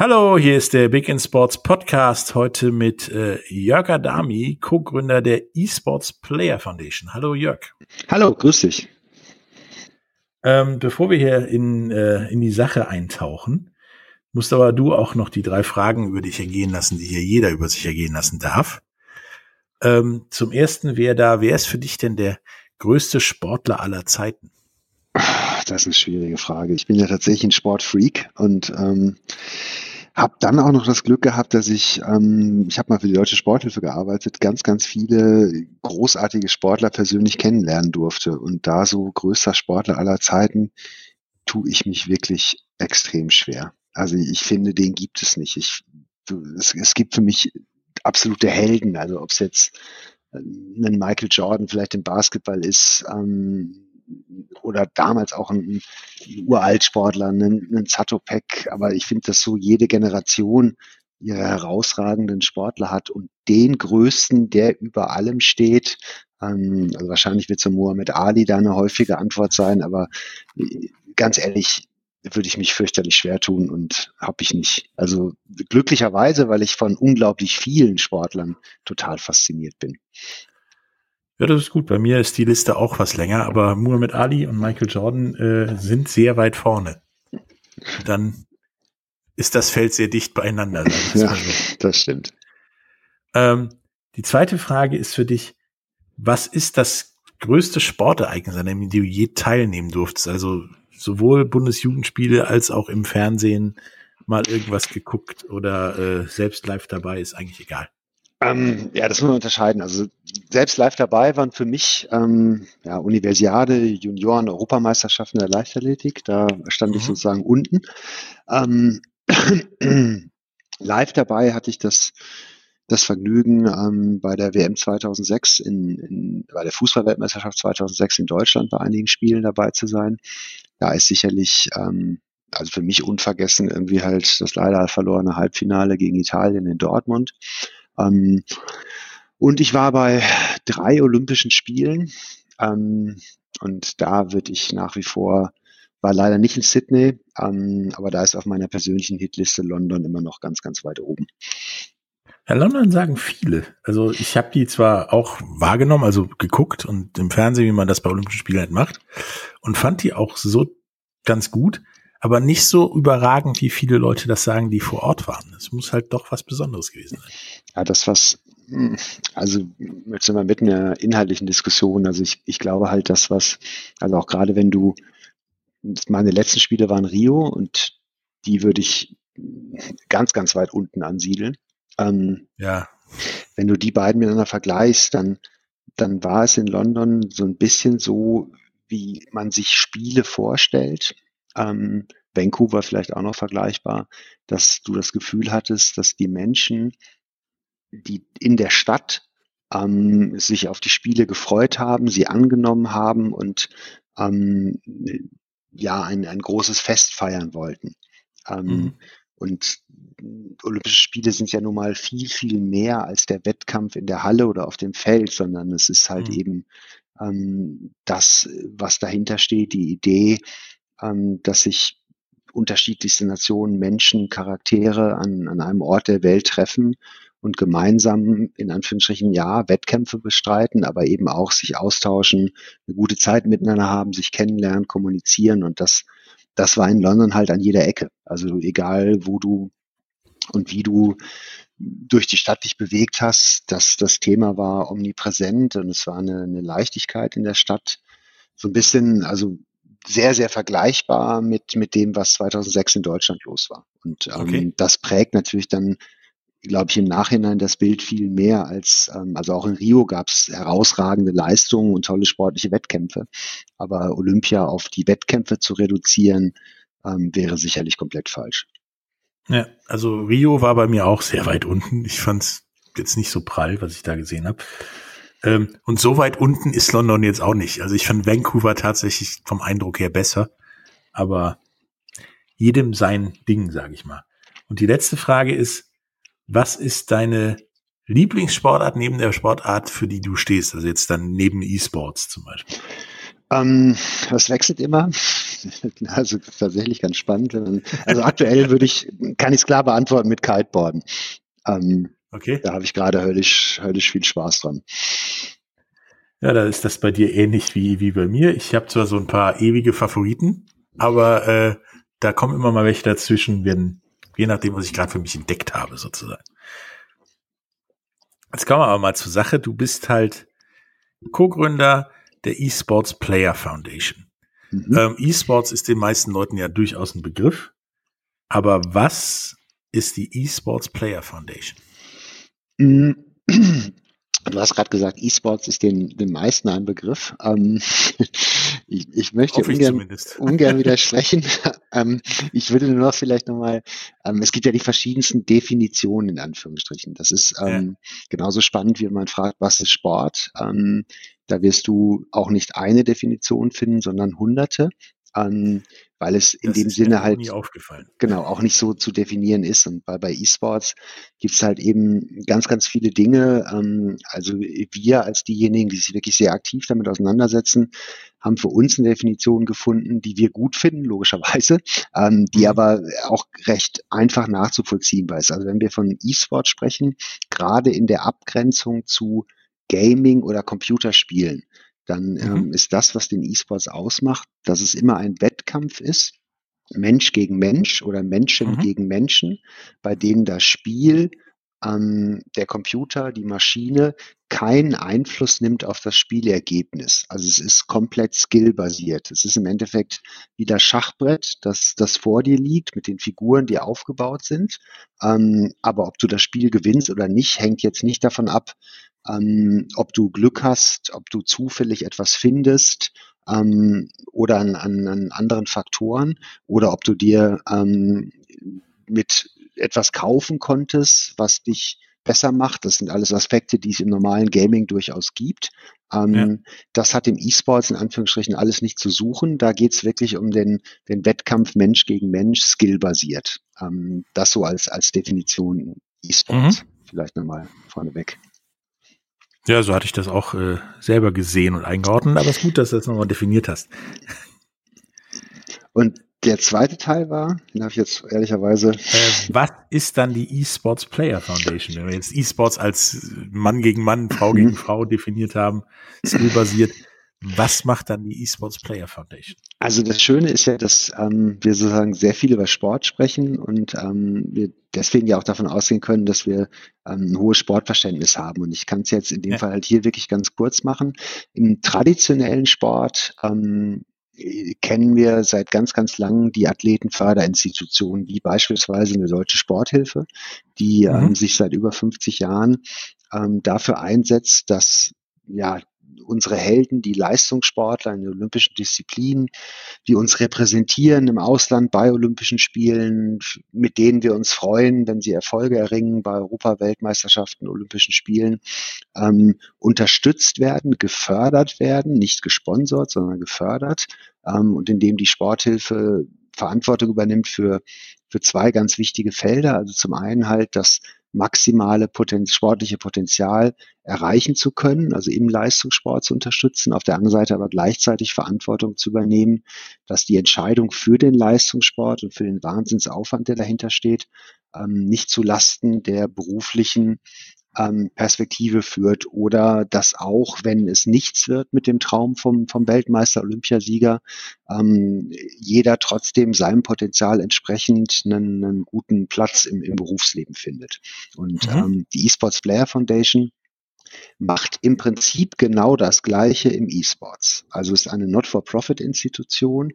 Hallo, hier ist der Big in Sports Podcast. Heute mit äh, Jörg Adami, Co-Gründer der eSports Player Foundation. Hallo Jörg. Hallo, grüß dich. Ähm, bevor wir hier in, äh, in die Sache eintauchen, musst aber du auch noch die drei Fragen über dich ergehen lassen, die hier jeder über sich ergehen lassen darf. Ähm, zum ersten, wer da, wer ist für dich denn der größte Sportler aller Zeiten? Das ist eine schwierige Frage. Ich bin ja tatsächlich ein Sportfreak und ähm, habe dann auch noch das Glück gehabt, dass ich, ähm, ich habe mal für die Deutsche Sporthilfe gearbeitet, ganz, ganz viele großartige Sportler persönlich kennenlernen durfte. Und da so größter Sportler aller Zeiten, tue ich mich wirklich extrem schwer. Also ich finde, den gibt es nicht. Ich, es, es gibt für mich absolute Helden. Also ob es jetzt äh, ein Michael Jordan vielleicht im Basketball ist, ähm, oder damals auch ein, ein Uraltsportler, einen, einen Zatopek. Aber ich finde, dass so jede Generation ihre herausragenden Sportler hat und den größten, der über allem steht. Ähm, also wahrscheinlich wird so Muhammad Ali da eine häufige Antwort sein, aber äh, ganz ehrlich, würde ich mich fürchterlich schwer tun und habe ich nicht. Also glücklicherweise, weil ich von unglaublich vielen Sportlern total fasziniert bin. Ja, das ist gut. Bei mir ist die Liste auch was länger, aber Muhammad Ali und Michael Jordan äh, sind sehr weit vorne. Dann ist das Feld sehr dicht beieinander. Ja, so. das stimmt. Ähm, die zweite Frage ist für dich, was ist das größte Sportereignis, an dem du je teilnehmen durftest? Also sowohl Bundesjugendspiele als auch im Fernsehen mal irgendwas geguckt oder äh, selbst live dabei, ist eigentlich egal. Ähm, ja, das muss man unterscheiden. Also selbst live dabei waren für mich ähm, ja, Universiade, Junioren, Europameisterschaften der Leichtathletik. Da stand mhm. ich sozusagen unten. Ähm, live dabei hatte ich das, das Vergnügen, ähm, bei der WM 2006, in, in, bei der Fußballweltmeisterschaft 2006 in Deutschland bei einigen Spielen dabei zu sein. Da ist sicherlich, ähm, also für mich unvergessen, irgendwie halt das leider verlorene Halbfinale gegen Italien in Dortmund. Ähm, und ich war bei drei Olympischen Spielen ähm, und da würde ich nach wie vor, war leider nicht in Sydney, ähm, aber da ist auf meiner persönlichen Hitliste London immer noch ganz, ganz weit oben. Ja, London sagen viele. Also ich habe die zwar auch wahrgenommen, also geguckt und im Fernsehen, wie man das bei Olympischen Spielen halt macht, und fand die auch so ganz gut, aber nicht so überragend, wie viele Leute das sagen, die vor Ort waren. Es muss halt doch was Besonderes gewesen sein. Ja, das was, hm, also jetzt sind wir mitten in einer inhaltlichen Diskussion. Also ich, ich glaube halt, das was, also auch gerade wenn du, meine letzten Spiele waren Rio und die würde ich ganz, ganz weit unten ansiedeln. Ähm, ja. Wenn du die beiden miteinander vergleichst, dann, dann war es in London so ein bisschen so, wie man sich Spiele vorstellt. Ähm, Vancouver vielleicht auch noch vergleichbar, dass du das Gefühl hattest, dass die Menschen, die in der Stadt ähm, sich auf die Spiele gefreut haben, sie angenommen haben und ähm, ja ein, ein großes Fest feiern wollten. Ähm, mhm. Und Olympische Spiele sind ja nun mal viel, viel mehr als der Wettkampf in der Halle oder auf dem Feld, sondern es ist halt mhm. eben ähm, das, was dahinter steht, die Idee, ähm, dass sich unterschiedlichste Nationen, Menschen, Charaktere an, an einem Ort der Welt treffen und gemeinsam in Anführungsstrichen ja Wettkämpfe bestreiten, aber eben auch sich austauschen, eine gute Zeit miteinander haben, sich kennenlernen, kommunizieren und das, das war in London halt an jeder Ecke. Also egal, wo du und wie du durch die Stadt dich bewegt hast, dass das Thema war omnipräsent und es war eine, eine Leichtigkeit in der Stadt. So ein bisschen, also sehr, sehr vergleichbar mit, mit dem, was 2006 in Deutschland los war. Und ähm, okay. das prägt natürlich dann, glaube ich, im Nachhinein das Bild viel mehr als, ähm, also auch in Rio gab es herausragende Leistungen und tolle sportliche Wettkämpfe. Aber Olympia auf die Wettkämpfe zu reduzieren, ähm, wäre sicherlich komplett falsch. Ja, also Rio war bei mir auch sehr weit unten. Ich fand es jetzt nicht so prall, was ich da gesehen habe. Ähm, und so weit unten ist London jetzt auch nicht. Also ich fand Vancouver tatsächlich vom Eindruck her besser. Aber jedem sein Ding, sage ich mal. Und die letzte Frage ist, was ist deine Lieblingssportart neben der Sportart, für die du stehst? Also jetzt dann neben E-Sports zum Beispiel. Ähm, das wechselt immer. Also tatsächlich ganz spannend. Also aktuell würde ich, kann ich es klar beantworten mit Kiteboarden. Ähm, okay. Da habe ich gerade höllisch, höllisch viel Spaß dran. Ja, da ist das bei dir ähnlich wie, wie bei mir. Ich habe zwar so ein paar ewige Favoriten, aber äh, da kommen immer mal welche dazwischen, wenn, je nachdem, was ich gerade für mich entdeckt habe, sozusagen. Jetzt kommen wir aber mal zur Sache. Du bist halt Co-Gründer der eSports Player Foundation. Mhm. Ähm, eSports ist den meisten Leuten ja durchaus ein Begriff. Aber was ist die eSports Player Foundation? Mhm. Du hast gerade gesagt, E-Sports ist den, den meisten ein Begriff. Ähm, ich, ich möchte ungern, ungern widersprechen. ähm, ich würde nur noch vielleicht nochmal, ähm, es gibt ja die verschiedensten Definitionen in Anführungsstrichen. Das ist ähm, ja. genauso spannend, wie man fragt, was ist Sport? Ähm, da wirst du auch nicht eine Definition finden, sondern hunderte ähm, weil es in das dem Sinne halt genau auch nicht so zu definieren ist. Und bei, bei E-Sports gibt es halt eben ganz, ganz viele Dinge. Ähm, also wir als diejenigen, die sich wirklich sehr aktiv damit auseinandersetzen, haben für uns eine Definition gefunden, die wir gut finden, logischerweise, ähm, die mhm. aber auch recht einfach nachzuvollziehbar ist. Also wenn wir von E-Sport sprechen, gerade in der Abgrenzung zu Gaming oder Computerspielen, dann mhm. ähm, ist das, was den E-Sports ausmacht, dass es immer ein Wettkampf ist, Mensch gegen Mensch oder Menschen mhm. gegen Menschen, bei denen das Spiel, ähm, der Computer, die Maschine keinen Einfluss nimmt auf das Spielergebnis. Also es ist komplett skillbasiert. Es ist im Endeffekt wie das Schachbrett, das, das vor dir liegt mit den Figuren, die aufgebaut sind. Ähm, aber ob du das Spiel gewinnst oder nicht, hängt jetzt nicht davon ab, ähm, ob du Glück hast, ob du zufällig etwas findest ähm, oder an, an, an anderen Faktoren oder ob du dir ähm, mit etwas kaufen konntest, was dich besser macht. Das sind alles Aspekte, die es im normalen Gaming durchaus gibt. Ähm, ja. Das hat im E-Sports in Anführungsstrichen alles nicht zu suchen. Da geht es wirklich um den, den Wettkampf Mensch gegen Mensch, skillbasiert. Ähm, das so als, als Definition E-Sports. Mhm. Vielleicht nochmal vorneweg. Ja, so hatte ich das auch äh, selber gesehen und eingeordnet, aber es ist gut, dass du das nochmal definiert hast. Und der zweite Teil war, den habe ich jetzt ehrlicherweise. Äh, was ist dann die eSports Player Foundation? Wenn wir jetzt eSports als Mann gegen Mann, Frau mhm. gegen Frau definiert haben, skillbasiert, was macht dann die eSports Player Foundation? Also das Schöne ist ja, dass ähm, wir sozusagen sehr viel über Sport sprechen und ähm, wir deswegen ja auch davon ausgehen können, dass wir ähm, ein hohes Sportverständnis haben. Und ich kann es jetzt in dem ja. Fall halt hier wirklich ganz kurz machen. Im traditionellen Sport ähm, kennen wir seit ganz, ganz langem die Athletenförderinstitutionen, wie beispielsweise eine deutsche Sporthilfe, die mhm. ähm, sich seit über 50 Jahren ähm, dafür einsetzt, dass ja unsere Helden, die Leistungssportler in den olympischen Disziplinen, die uns repräsentieren im Ausland bei Olympischen Spielen, mit denen wir uns freuen, wenn sie Erfolge erringen bei Europaweltmeisterschaften, Olympischen Spielen, ähm, unterstützt werden, gefördert werden, nicht gesponsert, sondern gefördert ähm, und indem die Sporthilfe Verantwortung übernimmt für, für zwei ganz wichtige Felder. Also zum einen halt das maximale Poten sportliche Potenzial erreichen zu können, also im Leistungssport zu unterstützen, auf der anderen Seite aber gleichzeitig Verantwortung zu übernehmen, dass die Entscheidung für den Leistungssport und für den Wahnsinnsaufwand, der dahinter steht, ähm, nicht zu Lasten der beruflichen ähm, Perspektive führt oder dass auch, wenn es nichts wird mit dem Traum vom, vom Weltmeister, Olympiasieger, ähm, jeder trotzdem seinem Potenzial entsprechend einen, einen guten Platz im, im Berufsleben findet. Und mhm. ähm, die eSports Player Foundation macht im Prinzip genau das Gleiche im E-Sports. Also ist eine Not-for-Profit-Institution,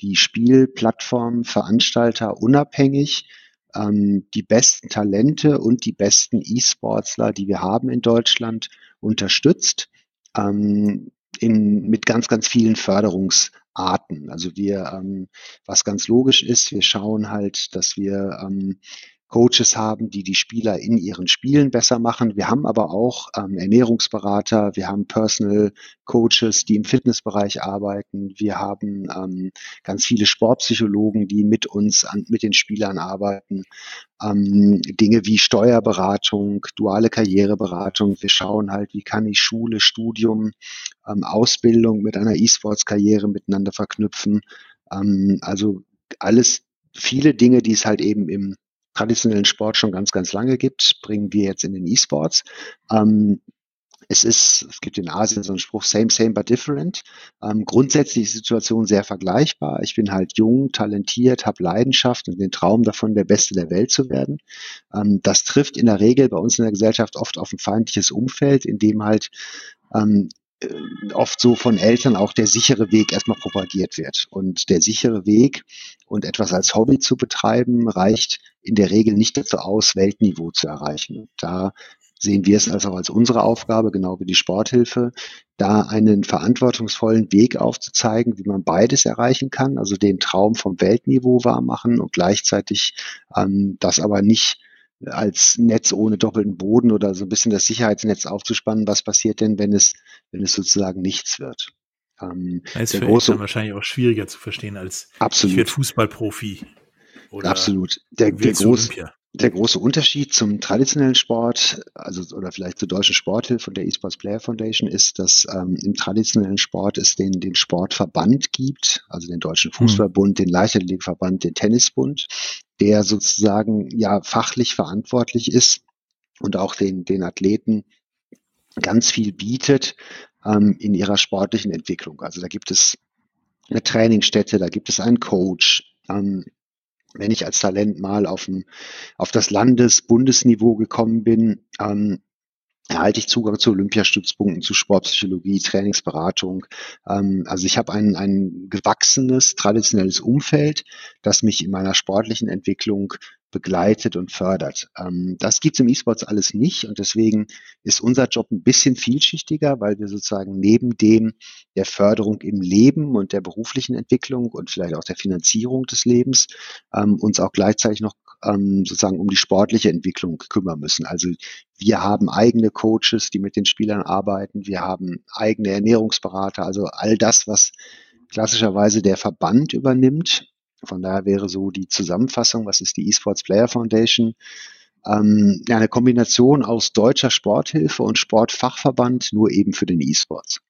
die Spielplattformen, Veranstalter unabhängig ähm, die besten Talente und die besten E-Sportsler, die wir haben in Deutschland, unterstützt. Ähm, in, mit ganz, ganz vielen Förderungsarten. Also wir, ähm, was ganz logisch ist, wir schauen halt, dass wir ähm, Coaches haben, die die Spieler in ihren Spielen besser machen. Wir haben aber auch ähm, Ernährungsberater, wir haben Personal Coaches, die im Fitnessbereich arbeiten. Wir haben ähm, ganz viele Sportpsychologen, die mit uns, an, mit den Spielern arbeiten. Ähm, Dinge wie Steuerberatung, duale Karriereberatung. Wir schauen halt, wie kann ich Schule, Studium, ähm, Ausbildung mit einer E-Sports-Karriere miteinander verknüpfen. Ähm, also alles viele Dinge, die es halt eben im traditionellen Sport schon ganz, ganz lange gibt, bringen wir jetzt in den E-Sports. Ähm, es ist, es gibt in Asien so einen Spruch, same, same, but different. Ähm, grundsätzlich ist die Situation sehr vergleichbar. Ich bin halt jung, talentiert, habe Leidenschaft und den Traum davon, der Beste der Welt zu werden. Ähm, das trifft in der Regel bei uns in der Gesellschaft oft auf ein feindliches Umfeld, in dem halt ähm, äh, oft so von Eltern auch der sichere Weg erstmal propagiert wird. Und der sichere Weg und etwas als Hobby zu betreiben, reicht in der Regel nicht dazu aus, Weltniveau zu erreichen. Da sehen wir es also als unsere Aufgabe, genau wie die Sporthilfe, da einen verantwortungsvollen Weg aufzuzeigen, wie man beides erreichen kann, also den Traum vom Weltniveau wahrmachen und gleichzeitig ähm, das aber nicht als Netz ohne doppelten Boden oder so ein bisschen das Sicherheitsnetz aufzuspannen. Was passiert denn, wenn es, wenn es sozusagen nichts wird? Ähm, das ist für große, wahrscheinlich auch schwieriger zu verstehen als absolut. ich werde Fußballprofi. Oder absolut. Der, der, groß, der große Unterschied zum traditionellen Sport, also oder vielleicht zur deutschen Sporthilfe und der eSports Player Foundation ist, dass ähm, im traditionellen Sport es den, den Sportverband gibt, also den Deutschen hm. Fußballbund, den Leichtathletikverband, den Tennisbund, der sozusagen ja fachlich verantwortlich ist und auch den, den Athleten ganz viel bietet ähm, in ihrer sportlichen Entwicklung. Also da gibt es eine Trainingsstätte, da gibt es einen Coach. Ähm, wenn ich als Talent mal auf, ein, auf das Landes-Bundesniveau gekommen bin, ähm, erhalte ich Zugang zu Olympiastützpunkten, zu Sportpsychologie, Trainingsberatung. Ähm, also ich habe ein, ein gewachsenes, traditionelles Umfeld, das mich in meiner sportlichen Entwicklung begleitet und fördert. Ähm, das gibt's im E-Sports alles nicht und deswegen ist unser Job ein bisschen vielschichtiger, weil wir sozusagen neben dem der Förderung im Leben und der beruflichen Entwicklung und vielleicht auch der Finanzierung des Lebens ähm, uns auch gleichzeitig noch ähm, sozusagen um die sportliche Entwicklung kümmern müssen. Also wir haben eigene Coaches, die mit den Spielern arbeiten. Wir haben eigene Ernährungsberater. Also all das, was klassischerweise der Verband übernimmt. Von daher wäre so die Zusammenfassung, was ist die eSports Player Foundation? Ähm, eine Kombination aus deutscher Sporthilfe und Sportfachverband, nur eben für den eSports.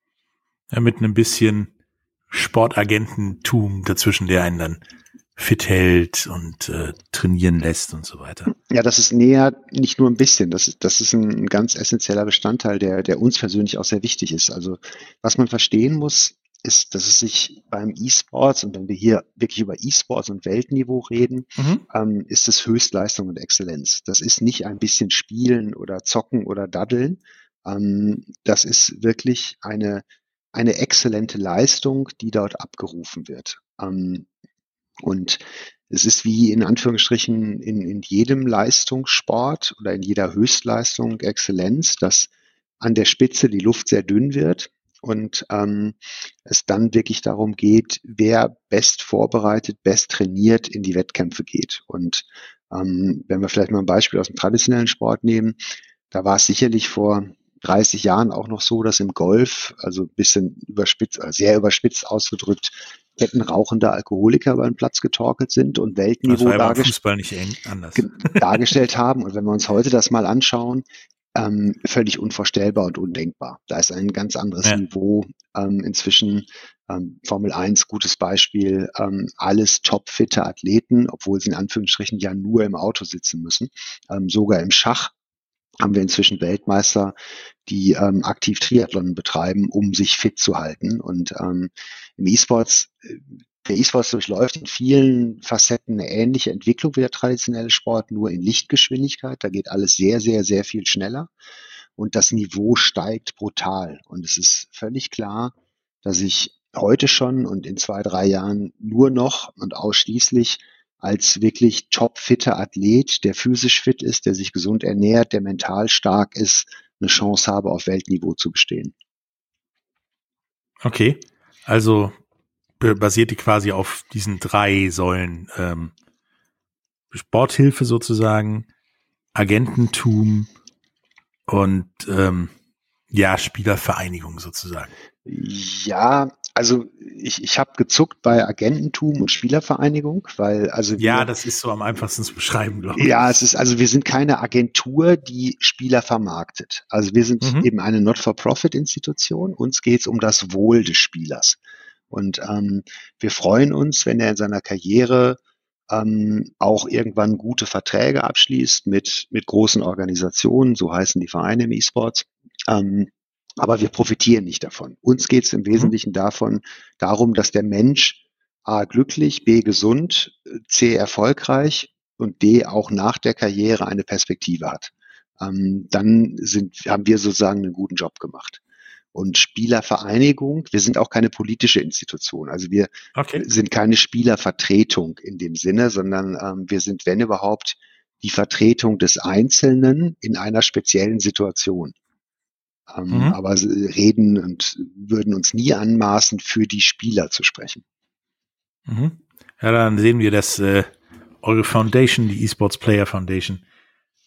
Ja, mit einem bisschen Sportagententum dazwischen, der einen dann fit hält und äh, trainieren lässt und so weiter. Ja, das ist näher nicht nur ein bisschen. Das ist, das ist ein ganz essentieller Bestandteil, der, der uns persönlich auch sehr wichtig ist. Also was man verstehen muss, ist, dass es sich beim E-Sports, und wenn wir hier wirklich über E-Sports und Weltniveau reden, mhm. ähm, ist es Höchstleistung und Exzellenz. Das ist nicht ein bisschen Spielen oder Zocken oder Daddeln. Ähm, das ist wirklich eine, eine exzellente Leistung, die dort abgerufen wird. Ähm, und es ist wie in Anführungsstrichen in, in jedem Leistungssport oder in jeder Höchstleistung Exzellenz, dass an der Spitze die Luft sehr dünn wird und ähm, es dann wirklich darum geht, wer best vorbereitet, best trainiert in die Wettkämpfe geht. Und ähm, wenn wir vielleicht mal ein Beispiel aus dem traditionellen Sport nehmen, da war es sicherlich vor 30 Jahren auch noch so, dass im Golf, also ein bisschen überspitzt, äh, sehr überspitzt ausgedrückt, kettenrauchende Alkoholiker über den Platz getorkelt sind und Weltniveau dargest dargestellt haben. Und wenn wir uns heute das mal anschauen, ähm, völlig unvorstellbar und undenkbar. Da ist ein ganz anderes ja. Niveau ähm, inzwischen. Ähm, Formel 1, gutes Beispiel, ähm, alles topfitte Athleten, obwohl sie in Anführungsstrichen ja nur im Auto sitzen müssen. Ähm, sogar im Schach haben wir inzwischen Weltmeister, die ähm, aktiv Triathlon betreiben, um sich fit zu halten. Und ähm, im E-Sports, äh, der E-Sports durchläuft in vielen Facetten eine ähnliche Entwicklung wie der traditionelle Sport, nur in Lichtgeschwindigkeit. Da geht alles sehr, sehr, sehr viel schneller. Und das Niveau steigt brutal. Und es ist völlig klar, dass ich heute schon und in zwei, drei Jahren nur noch und ausschließlich als wirklich topfitter Athlet, der physisch fit ist, der sich gesund ernährt, der mental stark ist, eine Chance habe, auf Weltniveau zu bestehen. Okay, also basiert die quasi auf diesen drei Säulen. Ähm, Sporthilfe sozusagen, Agententum und ähm, ja, Spielervereinigung sozusagen. Ja, also ich, ich habe gezuckt bei Agententum und Spielervereinigung, weil also ja, wir, das ist so am einfachsten zu beschreiben, glaube ich. Ja, es ist also wir sind keine Agentur, die Spieler vermarktet. Also wir sind mhm. eben eine Not-for-Profit-Institution. Uns geht es um das Wohl des Spielers und ähm, wir freuen uns, wenn er in seiner Karriere ähm, auch irgendwann gute Verträge abschließt mit mit großen Organisationen, so heißen die Vereine im E-Sports. Ähm, aber wir profitieren nicht davon. Uns geht es im mhm. Wesentlichen davon, darum, dass der Mensch A glücklich, B gesund, C erfolgreich und D auch nach der Karriere eine Perspektive hat. Ähm, dann sind, haben wir sozusagen einen guten Job gemacht. Und Spielervereinigung, wir sind auch keine politische Institution. Also wir okay. sind keine Spielervertretung in dem Sinne, sondern ähm, wir sind, wenn überhaupt, die Vertretung des Einzelnen in einer speziellen Situation mhm. aber reden und würden uns nie anmaßen, für die Spieler zu sprechen. Mhm. Ja, dann sehen wir, dass äh, eure Foundation, die eSports Player Foundation,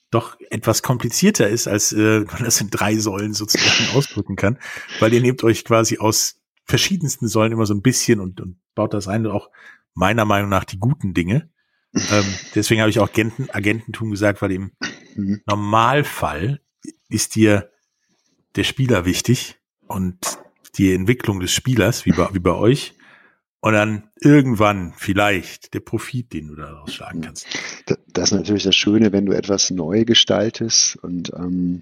doch etwas komplizierter ist, als äh, man das in drei Säulen sozusagen ausdrücken kann, weil ihr nehmt euch quasi aus verschiedensten Säulen immer so ein bisschen und, und baut das ein und auch meiner Meinung nach die guten Dinge. ähm, deswegen habe ich auch Agenten, Agententum gesagt, weil im mhm. Normalfall ist dir der Spieler wichtig und die Entwicklung des Spielers, wie bei, wie bei euch. Und dann irgendwann vielleicht der Profit, den du daraus schlagen kannst. Das ist natürlich das Schöne, wenn du etwas neu gestaltest. Und ähm,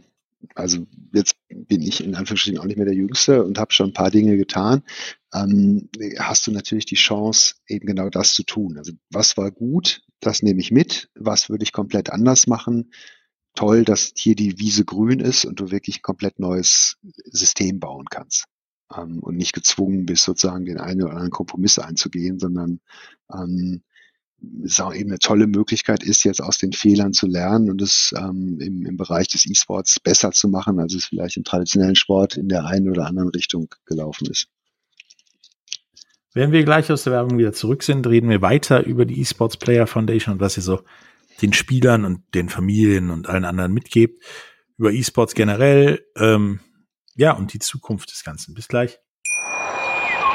also jetzt bin ich in Anführungsstrichen auch nicht mehr der Jüngste und habe schon ein paar Dinge getan. Ähm, hast du natürlich die Chance, eben genau das zu tun. Also was war gut, das nehme ich mit. Was würde ich komplett anders machen? Toll, dass hier die Wiese grün ist und du wirklich ein komplett neues System bauen kannst. Ähm, und nicht gezwungen bist, sozusagen den einen oder anderen Kompromiss einzugehen, sondern ähm, es auch eben eine tolle Möglichkeit ist, jetzt aus den Fehlern zu lernen und es ähm, im, im Bereich des E-Sports besser zu machen, als es vielleicht im traditionellen Sport in der einen oder anderen Richtung gelaufen ist. Wenn wir gleich aus der Werbung wieder zurück sind, reden wir weiter über die eSports Player Foundation und was ihr so den Spielern und den Familien und allen anderen mitgebt, über E-Sports generell, ähm, ja, und die Zukunft des Ganzen. Bis gleich.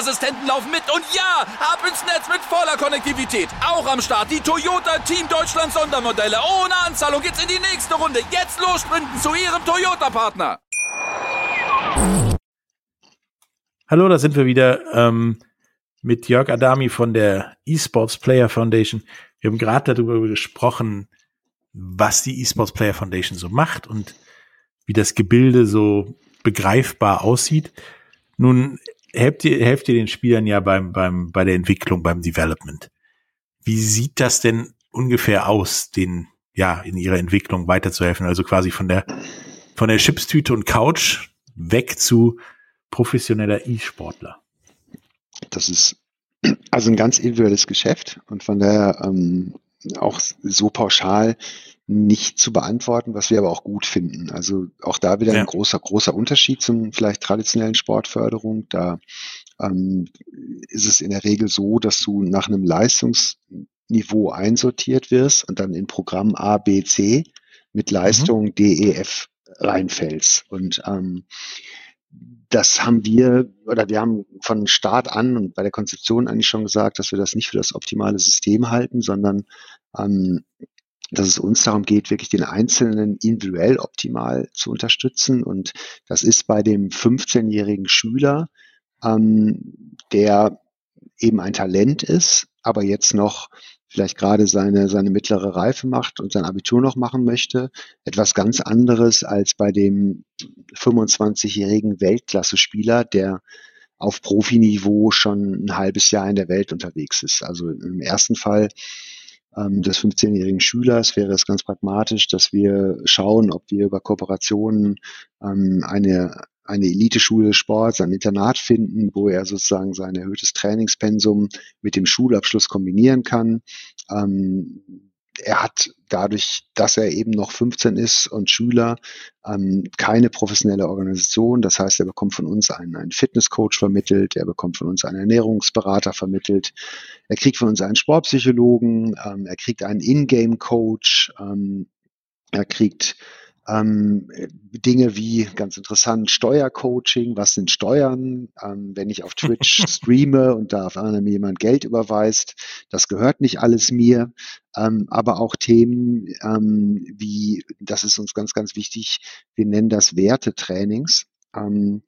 Sicherheitsassistenten laufen mit. Und ja, ab ins Netz mit voller Konnektivität. Auch am Start die Toyota Team Deutschland Sondermodelle. Ohne Anzahlung geht's in die nächste Runde. Jetzt los sprinten zu Ihrem Toyota-Partner. Hallo, da sind wir wieder ähm, mit Jörg Adami von der eSports Player Foundation. Wir haben gerade darüber gesprochen, was die eSports Player Foundation so macht und wie das Gebilde so begreifbar aussieht. Nun helft ihr, helft ihr den Spielern ja beim, beim, bei der Entwicklung, beim Development. Wie sieht das denn ungefähr aus, den, ja, in ihrer Entwicklung weiterzuhelfen? Also quasi von der, von der Chipstüte und Couch weg zu professioneller E-Sportler. Das ist also ein ganz individuelles Geschäft und von daher ähm, auch so pauschal nicht zu beantworten, was wir aber auch gut finden. Also auch da wieder ja. ein großer, großer Unterschied zum vielleicht traditionellen Sportförderung. Da ähm, ist es in der Regel so, dass du nach einem Leistungsniveau einsortiert wirst und dann in Programm A, B, C mit Leistung mhm. DEF reinfällst. Und ähm, das haben wir, oder wir haben von Start an und bei der Konzeption eigentlich schon gesagt, dass wir das nicht für das optimale System halten, sondern ähm, dass es uns darum geht, wirklich den Einzelnen individuell optimal zu unterstützen. Und das ist bei dem 15-jährigen Schüler, ähm, der eben ein Talent ist, aber jetzt noch vielleicht gerade seine, seine mittlere Reife macht und sein Abitur noch machen möchte, etwas ganz anderes als bei dem 25-jährigen Weltklasse-Spieler, der auf Profiniveau schon ein halbes Jahr in der Welt unterwegs ist. Also im ersten Fall des 15-jährigen Schülers wäre es ganz pragmatisch, dass wir schauen, ob wir über Kooperationen ähm, eine eine Eliteschule Sport, ein Internat finden, wo er sozusagen sein erhöhtes Trainingspensum mit dem Schulabschluss kombinieren kann. Ähm, er hat dadurch, dass er eben noch 15 ist und Schüler, ähm, keine professionelle Organisation. Das heißt, er bekommt von uns einen, einen Fitnesscoach vermittelt, er bekommt von uns einen Ernährungsberater vermittelt, er kriegt von uns einen Sportpsychologen, ähm, er kriegt einen Ingame-Coach, ähm, er kriegt ähm, Dinge wie, ganz interessant, Steuercoaching, was sind Steuern? Ähm, wenn ich auf Twitch streame und da auf einmal mir jemand Geld überweist, das gehört nicht alles mir. Ähm, aber auch Themen ähm, wie, das ist uns ganz, ganz wichtig, wir nennen das Wertetrainings, ähm,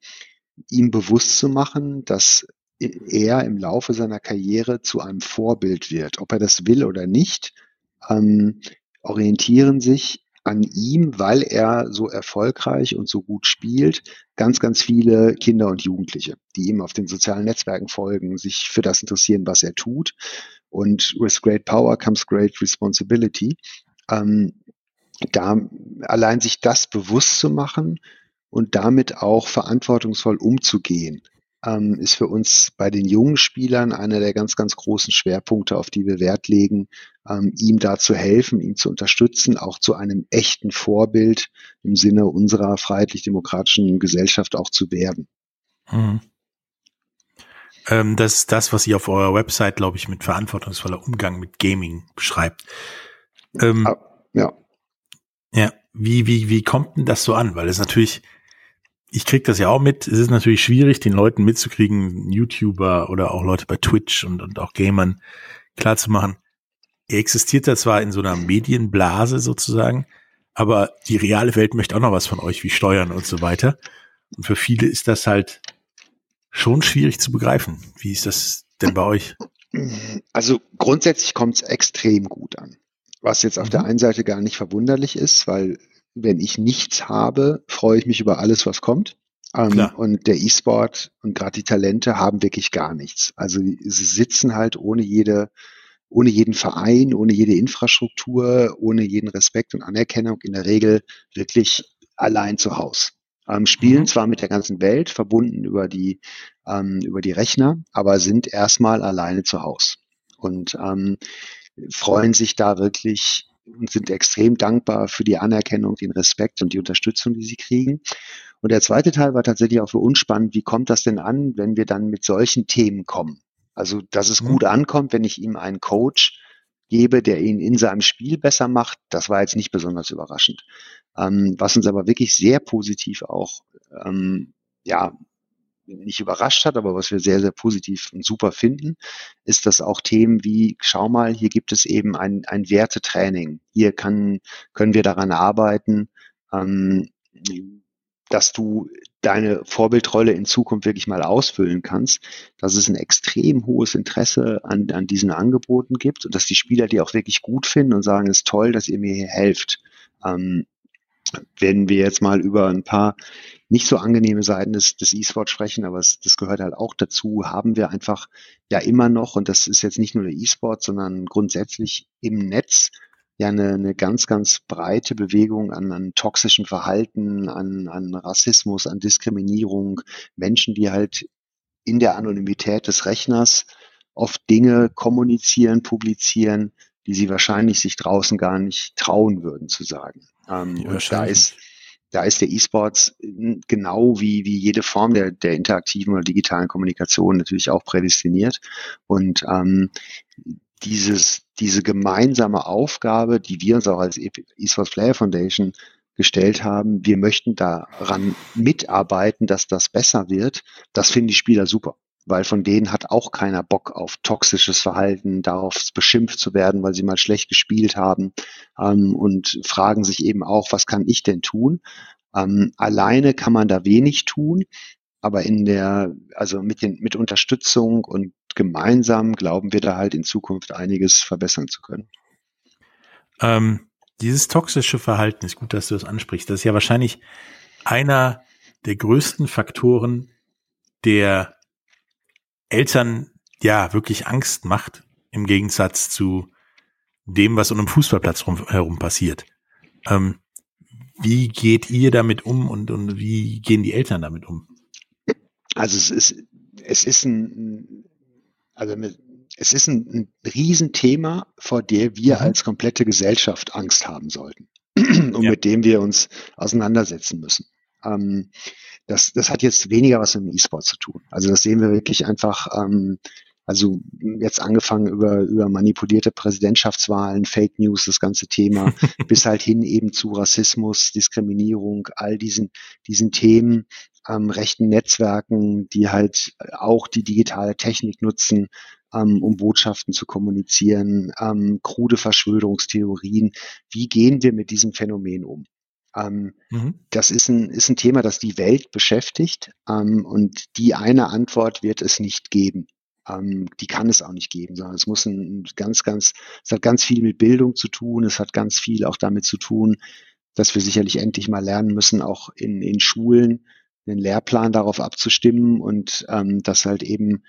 ihm bewusst zu machen, dass er im Laufe seiner Karriere zu einem Vorbild wird. Ob er das will oder nicht, ähm, orientieren sich an ihm, weil er so erfolgreich und so gut spielt, ganz, ganz viele Kinder und Jugendliche, die ihm auf den sozialen Netzwerken folgen, sich für das interessieren, was er tut. Und with great power comes great responsibility. Ähm, da allein sich das bewusst zu machen und damit auch verantwortungsvoll umzugehen, ähm, ist für uns bei den jungen Spielern einer der ganz, ganz großen Schwerpunkte, auf die wir Wert legen, ähm, ihm da zu helfen, ihn zu unterstützen, auch zu einem echten Vorbild im Sinne unserer freiheitlich-demokratischen Gesellschaft auch zu werden. Mhm. Ähm, das ist das, was ihr auf eurer Website, glaube ich, mit verantwortungsvoller Umgang mit Gaming beschreibt. Ähm, ah, ja. Ja, wie, wie, wie kommt denn das so an? Weil es natürlich, ich krieg das ja auch mit. Es ist natürlich schwierig, den Leuten mitzukriegen, YouTuber oder auch Leute bei Twitch und, und auch Gamern klarzumachen. Ihr existiert da zwar in so einer Medienblase sozusagen, aber die reale Welt möchte auch noch was von euch, wie Steuern und so weiter. Und für viele ist das halt schon schwierig zu begreifen. Wie ist das denn bei euch? Also grundsätzlich kommt es extrem gut an. Was jetzt auf mhm. der einen Seite gar nicht verwunderlich ist, weil wenn ich nichts habe, freue ich mich über alles, was kommt. Ähm, und der E-Sport und gerade die Talente haben wirklich gar nichts. Also sie sitzen halt ohne jede, ohne jeden Verein, ohne jede Infrastruktur, ohne jeden Respekt und Anerkennung in der Regel wirklich allein zu Hause. Ähm, spielen mhm. zwar mit der ganzen Welt, verbunden über die, ähm, über die Rechner, aber sind erstmal alleine zu Hause und ähm, freuen sich da wirklich und sind extrem dankbar für die Anerkennung, den Respekt und die Unterstützung, die sie kriegen. Und der zweite Teil war tatsächlich auch für uns spannend. Wie kommt das denn an, wenn wir dann mit solchen Themen kommen? Also, dass es mhm. gut ankommt, wenn ich ihm einen Coach gebe, der ihn in seinem Spiel besser macht, das war jetzt nicht besonders überraschend. Ähm, was uns aber wirklich sehr positiv auch ähm, ja, nicht überrascht hat, aber was wir sehr, sehr positiv und super finden, ist, dass auch Themen wie, schau mal, hier gibt es eben ein, ein Wertetraining. Hier kann, können wir daran arbeiten, ähm, dass du deine Vorbildrolle in Zukunft wirklich mal ausfüllen kannst, dass es ein extrem hohes Interesse an, an diesen Angeboten gibt und dass die Spieler die auch wirklich gut finden und sagen, es ist toll, dass ihr mir hier helft. Ähm, wenn wir jetzt mal über ein paar nicht so angenehme Seiten des, des E-Sport sprechen, aber es, das gehört halt auch dazu, haben wir einfach ja immer noch, und das ist jetzt nicht nur der E-Sport, sondern grundsätzlich im Netz ja eine, eine ganz, ganz breite Bewegung an, an toxischem Verhalten, an, an Rassismus, an Diskriminierung, Menschen, die halt in der Anonymität des Rechners oft Dinge kommunizieren, publizieren, die sie wahrscheinlich sich draußen gar nicht trauen würden zu sagen. Ähm, und da ist, da ist der E-Sports genau wie, wie jede Form der, der interaktiven oder digitalen Kommunikation natürlich auch prädestiniert. Und ähm, dieses, diese gemeinsame Aufgabe, die wir uns auch als eSports Player Foundation gestellt haben, wir möchten daran mitarbeiten, dass das besser wird, das finden die Spieler super weil von denen hat auch keiner Bock auf toxisches Verhalten, darauf beschimpft zu werden, weil sie mal schlecht gespielt haben ähm, und fragen sich eben auch, was kann ich denn tun? Ähm, alleine kann man da wenig tun, aber in der, also mit den, mit Unterstützung und gemeinsam glauben wir da halt in Zukunft einiges verbessern zu können. Ähm, dieses toxische Verhalten ist gut, dass du das ansprichst. Das ist ja wahrscheinlich einer der größten Faktoren, der Eltern ja wirklich Angst macht, im Gegensatz zu dem, was um den Fußballplatz rum, herum passiert. Ähm, wie geht ihr damit um und, und wie gehen die Eltern damit um? Also es ist, es ist ein, also es ist ein, ein Riesenthema, vor der wir mhm. als komplette Gesellschaft Angst haben sollten und ja. mit dem wir uns auseinandersetzen müssen. Ähm, das, das hat jetzt weniger was mit dem E-Sport zu tun. Also das sehen wir wirklich einfach, ähm, also jetzt angefangen über, über manipulierte Präsidentschaftswahlen, Fake News, das ganze Thema, bis halt hin eben zu Rassismus, Diskriminierung, all diesen, diesen Themen, ähm, rechten Netzwerken, die halt auch die digitale Technik nutzen, ähm, um Botschaften zu kommunizieren, ähm, krude Verschwörungstheorien. Wie gehen wir mit diesem Phänomen um? Ähm, mhm. Das ist ein, ist ein Thema, das die Welt beschäftigt ähm, und die eine Antwort wird es nicht geben. Ähm, die kann es auch nicht geben, sondern es muss ein ganz, ganz, es hat ganz viel mit Bildung zu tun, es hat ganz viel auch damit zu tun, dass wir sicherlich endlich mal lernen müssen, auch in, in Schulen den Lehrplan darauf abzustimmen und ähm, dass halt eben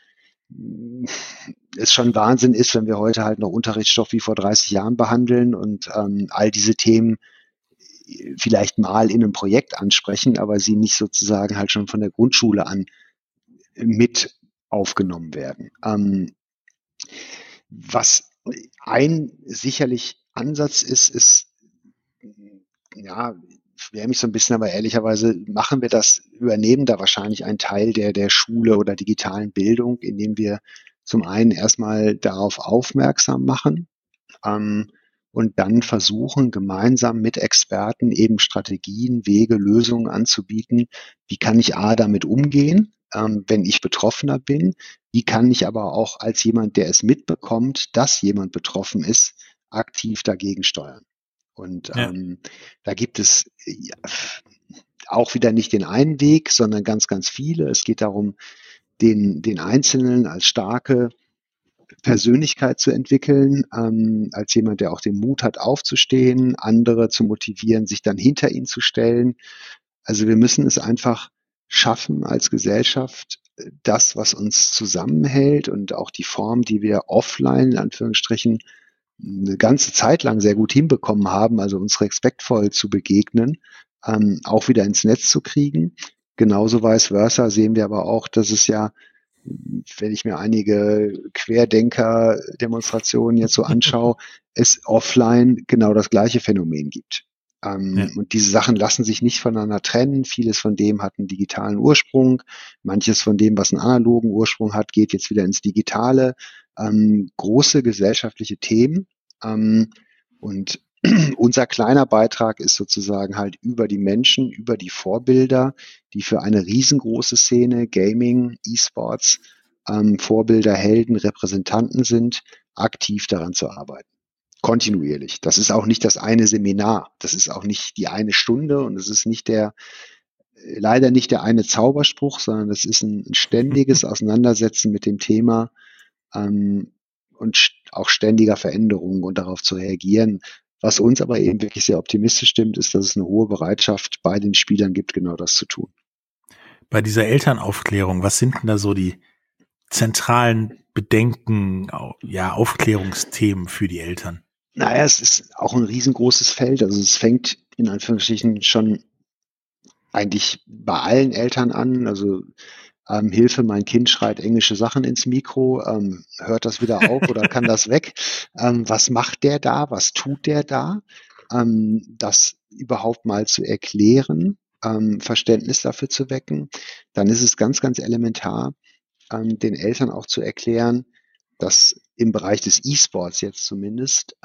es schon Wahnsinn ist, wenn wir heute halt noch Unterrichtsstoff wie vor 30 Jahren behandeln und ähm, all diese Themen vielleicht mal in einem Projekt ansprechen, aber sie nicht sozusagen halt schon von der Grundschule an mit aufgenommen werden. Ähm, was ein sicherlich Ansatz ist, ist, ja, wäre mich so ein bisschen, aber ehrlicherweise machen wir das, übernehmen da wahrscheinlich einen Teil der, der Schule oder digitalen Bildung, indem wir zum einen erstmal darauf aufmerksam machen, ähm, und dann versuchen, gemeinsam mit Experten eben Strategien, Wege, Lösungen anzubieten. Wie kann ich A damit umgehen, ähm, wenn ich Betroffener bin? Wie kann ich aber auch als jemand, der es mitbekommt, dass jemand betroffen ist, aktiv dagegen steuern? Und ja. ähm, da gibt es ja, auch wieder nicht den einen Weg, sondern ganz, ganz viele. Es geht darum, den, den Einzelnen als starke Persönlichkeit zu entwickeln, ähm, als jemand, der auch den Mut hat, aufzustehen, andere zu motivieren, sich dann hinter ihn zu stellen. Also wir müssen es einfach schaffen als Gesellschaft, das, was uns zusammenhält und auch die Form, die wir offline, in Anführungsstrichen, eine ganze Zeit lang sehr gut hinbekommen haben, also uns respektvoll zu begegnen, ähm, auch wieder ins Netz zu kriegen. Genauso vice versa sehen wir aber auch, dass es ja wenn ich mir einige Querdenker-Demonstrationen jetzt so anschaue, es offline genau das gleiche Phänomen gibt. Ähm, ja. Und diese Sachen lassen sich nicht voneinander trennen. Vieles von dem hat einen digitalen Ursprung. Manches von dem, was einen analogen Ursprung hat, geht jetzt wieder ins Digitale. Ähm, große gesellschaftliche Themen. Ähm, und unser kleiner Beitrag ist sozusagen halt über die Menschen, über die Vorbilder, die für eine riesengroße Szene, Gaming, E-Sports, ähm, Vorbilder, Helden, Repräsentanten sind, aktiv daran zu arbeiten. Kontinuierlich. Das ist auch nicht das eine Seminar. Das ist auch nicht die eine Stunde und es ist nicht der, leider nicht der eine Zauberspruch, sondern es ist ein, ein ständiges Auseinandersetzen mit dem Thema ähm, und auch ständiger Veränderungen und darauf zu reagieren, was uns aber eben wirklich sehr optimistisch stimmt, ist, dass es eine hohe Bereitschaft bei den Spielern gibt, genau das zu tun. Bei dieser Elternaufklärung, was sind denn da so die zentralen Bedenken, ja, Aufklärungsthemen für die Eltern? Naja, es ist auch ein riesengroßes Feld. Also es fängt in Anführungsstrichen schon eigentlich bei allen Eltern an. Also ähm, Hilfe, mein Kind schreit englische Sachen ins Mikro, ähm, hört das wieder auf oder kann das weg? Ähm, was macht der da? Was tut der da? Ähm, das überhaupt mal zu erklären, ähm, Verständnis dafür zu wecken. Dann ist es ganz, ganz elementar, ähm, den Eltern auch zu erklären, dass im Bereich des E-Sports jetzt zumindest,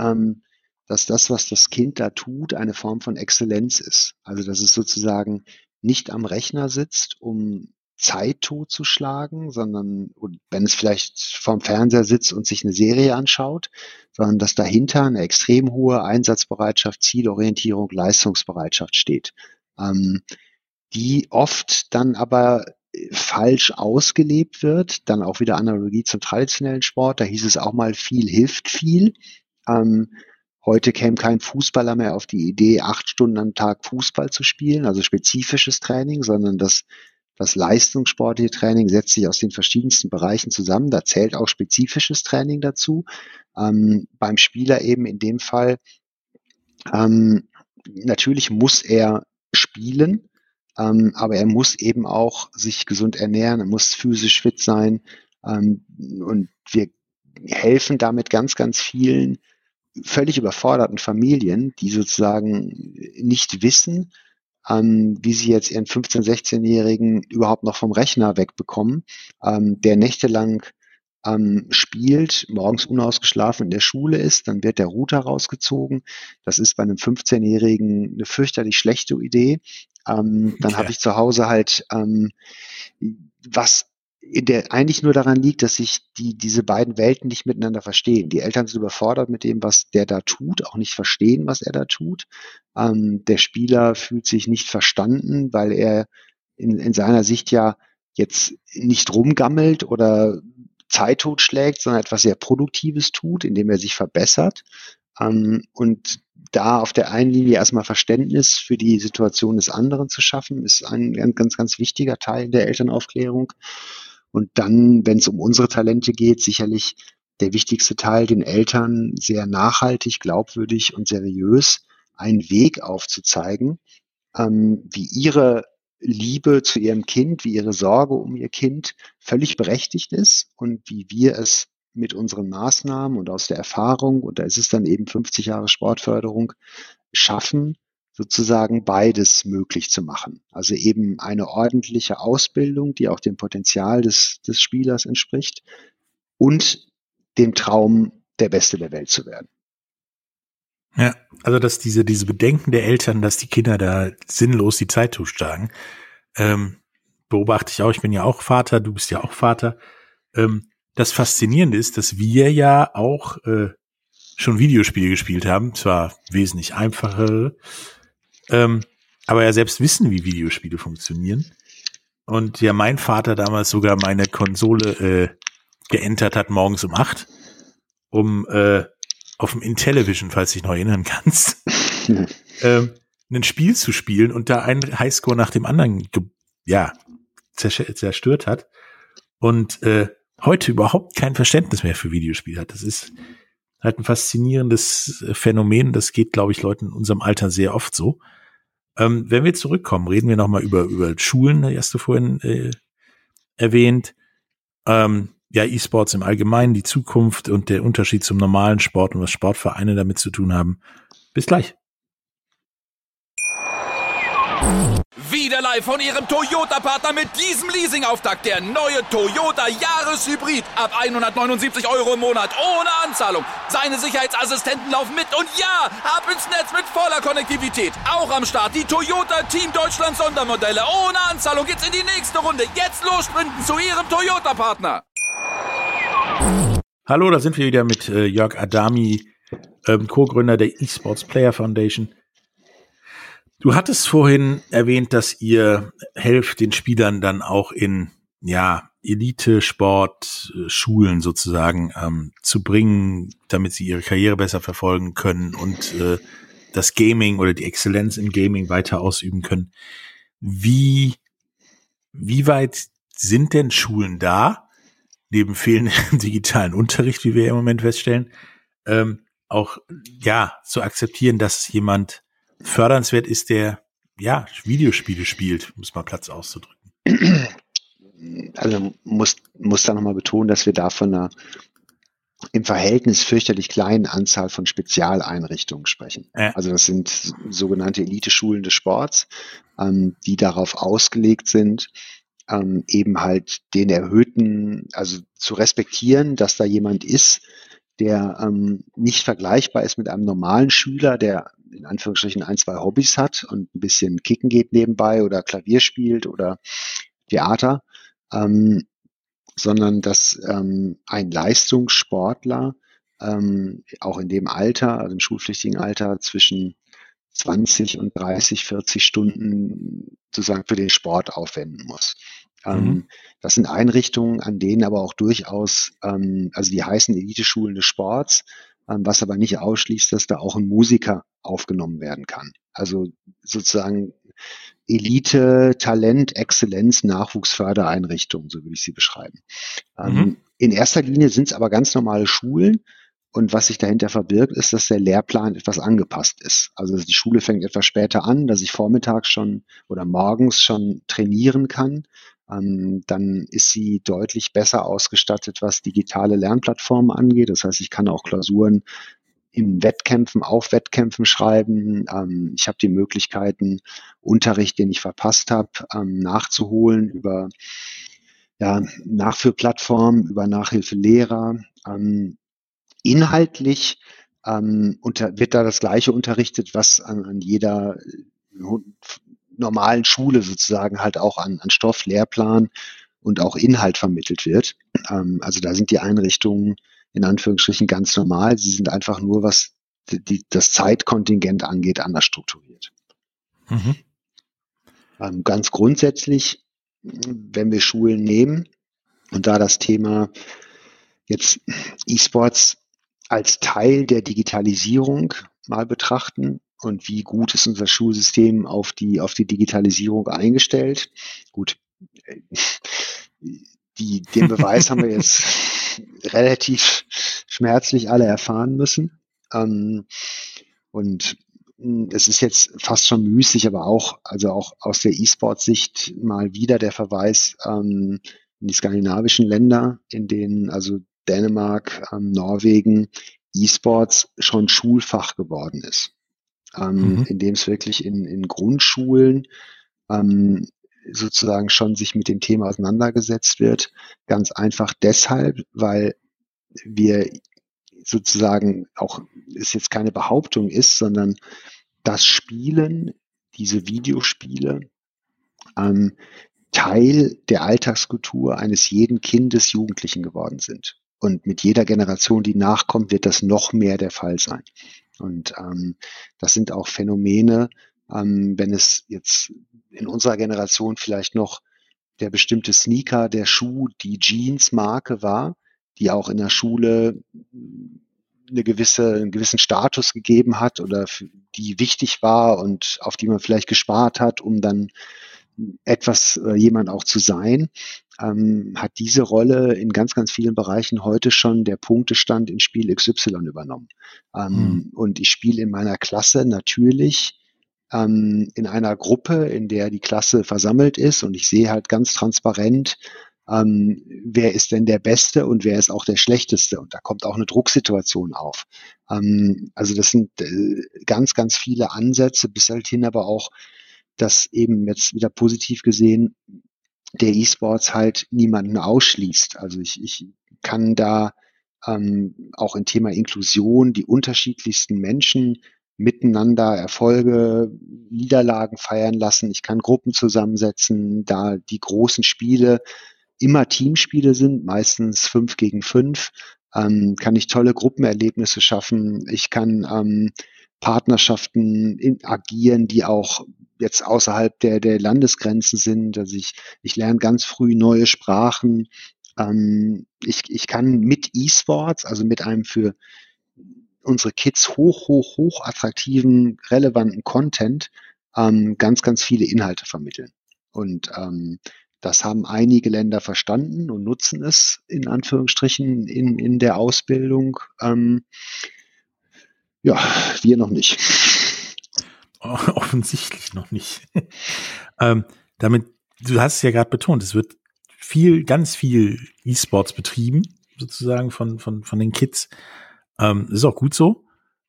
dass das, was das Kind da tut, eine Form von Exzellenz ist. Also dass es sozusagen nicht am Rechner sitzt, um Zeit totzuschlagen, sondern wenn es vielleicht vorm Fernseher sitzt und sich eine Serie anschaut, sondern dass dahinter eine extrem hohe Einsatzbereitschaft, Zielorientierung, Leistungsbereitschaft steht, ähm, die oft dann aber falsch ausgelebt wird. Dann auch wieder Analogie zum traditionellen Sport. Da hieß es auch mal, viel hilft viel. Ähm, heute käme kein Fußballer mehr auf die Idee, acht Stunden am Tag Fußball zu spielen, also spezifisches Training, sondern das, das leistungssportliche Training setzt sich aus den verschiedensten Bereichen zusammen. Da zählt auch spezifisches Training dazu. Ähm, beim Spieler eben in dem Fall, ähm, natürlich muss er spielen, ähm, aber er muss eben auch sich gesund ernähren, er muss physisch fit sein. Ähm, und wir helfen damit ganz, ganz vielen völlig überforderten Familien, die sozusagen nicht wissen, ähm, wie sie jetzt ihren 15-, 16-Jährigen überhaupt noch vom Rechner wegbekommen, ähm, der nächtelang ähm, spielt, morgens unausgeschlafen in der Schule ist, dann wird der Router rausgezogen. Das ist bei einem 15-Jährigen eine fürchterlich schlechte Idee. Ähm, dann okay. habe ich zu Hause halt ähm, was in der eigentlich nur daran liegt, dass sich die, diese beiden Welten nicht miteinander verstehen. Die Eltern sind überfordert mit dem, was der da tut, auch nicht verstehen, was er da tut. Ähm, der Spieler fühlt sich nicht verstanden, weil er in, in seiner Sicht ja jetzt nicht rumgammelt oder Zeit totschlägt, sondern etwas sehr Produktives tut, indem er sich verbessert. Ähm, und da auf der einen Linie erstmal Verständnis für die Situation des anderen zu schaffen, ist ein ganz, ganz wichtiger Teil der Elternaufklärung. Und dann, wenn es um unsere Talente geht, sicherlich der wichtigste Teil, den Eltern sehr nachhaltig, glaubwürdig und seriös einen Weg aufzuzeigen, ähm, wie ihre Liebe zu ihrem Kind, wie ihre Sorge um ihr Kind völlig berechtigt ist und wie wir es mit unseren Maßnahmen und aus der Erfahrung, und da ist es dann eben 50 Jahre Sportförderung, schaffen, sozusagen beides möglich zu machen. Also eben eine ordentliche Ausbildung, die auch dem Potenzial des, des Spielers entspricht und dem Traum, der Beste der Welt zu werden. Ja, also dass diese, diese Bedenken der Eltern, dass die Kinder da sinnlos die Zeit totschlagen, ähm, beobachte ich auch. Ich bin ja auch Vater, du bist ja auch Vater. Ähm, das Faszinierende ist, dass wir ja auch äh, schon Videospiele gespielt haben, zwar wesentlich einfachere, ähm, aber ja selbst wissen, wie Videospiele funktionieren. Und ja, mein Vater damals sogar meine Konsole äh, geentert hat morgens um acht, um äh, auf dem Intellivision, falls du dich noch erinnern kannst, ähm, ein Spiel zu spielen und da einen Highscore nach dem anderen ja zerstört hat und äh, heute überhaupt kein Verständnis mehr für Videospiele hat. Das ist halt ein faszinierendes Phänomen. Das geht, glaube ich, Leuten in unserem Alter sehr oft so. Ähm, wenn wir zurückkommen, reden wir nochmal über, über Schulen, die hast du vorhin äh, erwähnt. Ähm, ja, E-Sports im Allgemeinen, die Zukunft und der Unterschied zum normalen Sport und was Sportvereine damit zu tun haben. Bis gleich. Wieder live von Ihrem Toyota-Partner mit diesem Leasing-Auftakt. Der neue Toyota Jahreshybrid. Ab 179 Euro im Monat. Ohne Anzahlung. Seine Sicherheitsassistenten laufen mit. Und ja, ab ins Netz mit voller Konnektivität. Auch am Start die Toyota Team Deutschland Sondermodelle. Ohne Anzahlung geht's in die nächste Runde. Jetzt los sprinten zu Ihrem Toyota-Partner. Hallo, da sind wir wieder mit äh, Jörg Adami, ähm, Co-Gründer der eSports Player Foundation. Du hattest vorhin erwähnt, dass ihr helft den Spielern dann auch in ja Elite-Sport-Schulen sozusagen ähm, zu bringen, damit sie ihre Karriere besser verfolgen können und äh, das Gaming oder die Exzellenz im Gaming weiter ausüben können. Wie wie weit sind denn Schulen da? neben fehlendem digitalen Unterricht, wie wir im Moment feststellen, ähm, auch ja zu akzeptieren, dass jemand fördernswert ist, der ja Videospiele spielt, um es mal Platz auszudrücken. Also muss muss da nochmal betonen, dass wir da von einer im Verhältnis fürchterlich kleinen Anzahl von Spezialeinrichtungen sprechen. Ja. Also das sind sogenannte Elite-Schulen des Sports, ähm, die darauf ausgelegt sind, ähm, eben halt den erhöhten, also zu respektieren, dass da jemand ist, der ähm, nicht vergleichbar ist mit einem normalen Schüler, der in Anführungsstrichen ein, zwei Hobbys hat und ein bisschen kicken geht nebenbei oder Klavier spielt oder Theater, ähm, sondern dass ähm, ein Leistungssportler ähm, auch in dem Alter, also im schulpflichtigen Alter zwischen 20 und 30, 40 Stunden sozusagen für den Sport aufwenden muss. Ähm, mhm. Das sind Einrichtungen, an denen aber auch durchaus, ähm, also die heißen Elite-Schulen des Sports, was aber nicht ausschließt, dass da auch ein Musiker aufgenommen werden kann. Also sozusagen Elite, Talent, Exzellenz, Nachwuchsfördereinrichtungen, so würde ich sie beschreiben. Ähm, mhm. in erster Linie sind es aber ganz normale Schulen, und was sich dahinter verbirgt, ist, dass der Lehrplan etwas angepasst ist. Also die Schule fängt etwas später an, dass ich vormittags schon oder morgens schon trainieren kann. Ähm, dann ist sie deutlich besser ausgestattet, was digitale Lernplattformen angeht. Das heißt, ich kann auch Klausuren im Wettkämpfen, auf Wettkämpfen schreiben. Ähm, ich habe die Möglichkeiten, Unterricht, den ich verpasst habe, ähm, nachzuholen über ja, Nachführplattformen, über Nachhilfelehrer. Ähm, inhaltlich ähm, unter, wird da das Gleiche unterrichtet, was an, an jeder äh, normalen Schule sozusagen halt auch an, an Stoff, Lehrplan und auch Inhalt vermittelt wird. Ähm, also da sind die Einrichtungen in Anführungsstrichen ganz normal. Sie sind einfach nur, was die, das Zeitkontingent angeht, anders strukturiert. Mhm. Ähm, ganz grundsätzlich, wenn wir Schulen nehmen und da das Thema jetzt E-Sports als Teil der Digitalisierung mal betrachten und wie gut ist unser Schulsystem auf die, auf die Digitalisierung eingestellt. Gut, die, den Beweis haben wir jetzt relativ schmerzlich alle erfahren müssen. Ähm, und hm, es ist jetzt fast schon müßig, aber auch, also auch aus der E-Sport-Sicht mal wieder der Verweis ähm, in die skandinavischen Länder, in denen also Dänemark, ähm, Norwegen E-Sports schon Schulfach geworden ist. Ähm, mhm. indem es wirklich in, in Grundschulen ähm, sozusagen schon sich mit dem Thema auseinandergesetzt wird. Ganz einfach deshalb, weil wir sozusagen auch, es jetzt keine Behauptung ist, sondern das Spielen, diese Videospiele, ähm, Teil der Alltagskultur eines jeden Kindes, Jugendlichen geworden sind. Und mit jeder Generation, die nachkommt, wird das noch mehr der Fall sein. Und ähm, das sind auch Phänomene, ähm, wenn es jetzt in unserer Generation vielleicht noch der bestimmte Sneaker, der Schuh, die Jeans-Marke war, die auch in der Schule eine gewisse, einen gewissen Status gegeben hat oder die wichtig war und auf die man vielleicht gespart hat, um dann etwas äh, jemand auch zu sein, ähm, hat diese Rolle in ganz, ganz vielen Bereichen heute schon der Punktestand in Spiel XY übernommen. Ähm, mhm. Und ich spiele in meiner Klasse natürlich ähm, in einer Gruppe, in der die Klasse versammelt ist und ich sehe halt ganz transparent, ähm, wer ist denn der Beste und wer ist auch der Schlechteste. Und da kommt auch eine Drucksituation auf. Ähm, also das sind äh, ganz, ganz viele Ansätze, bis halt hin aber auch dass eben jetzt wieder positiv gesehen der E-Sports halt niemanden ausschließt. Also ich, ich kann da ähm, auch im Thema Inklusion die unterschiedlichsten Menschen miteinander Erfolge, Niederlagen feiern lassen. Ich kann Gruppen zusammensetzen, da die großen Spiele immer Teamspiele sind, meistens fünf gegen fünf, ähm, kann ich tolle Gruppenerlebnisse schaffen. Ich kann ähm, Partnerschaften in, agieren, die auch jetzt außerhalb der, der Landesgrenzen sind. Also ich, ich lerne ganz früh neue Sprachen. Ähm, ich, ich kann mit E-Sports, also mit einem für unsere Kids hoch, hoch, hoch attraktiven, relevanten Content ähm, ganz, ganz viele Inhalte vermitteln. Und ähm, das haben einige Länder verstanden und nutzen es in Anführungsstrichen in, in der Ausbildung. Ähm, ja, wir noch nicht. Offensichtlich noch nicht. ähm, damit, du hast es ja gerade betont, es wird viel, ganz viel E-Sports betrieben, sozusagen von, von, von den Kids. Ähm, ist auch gut so.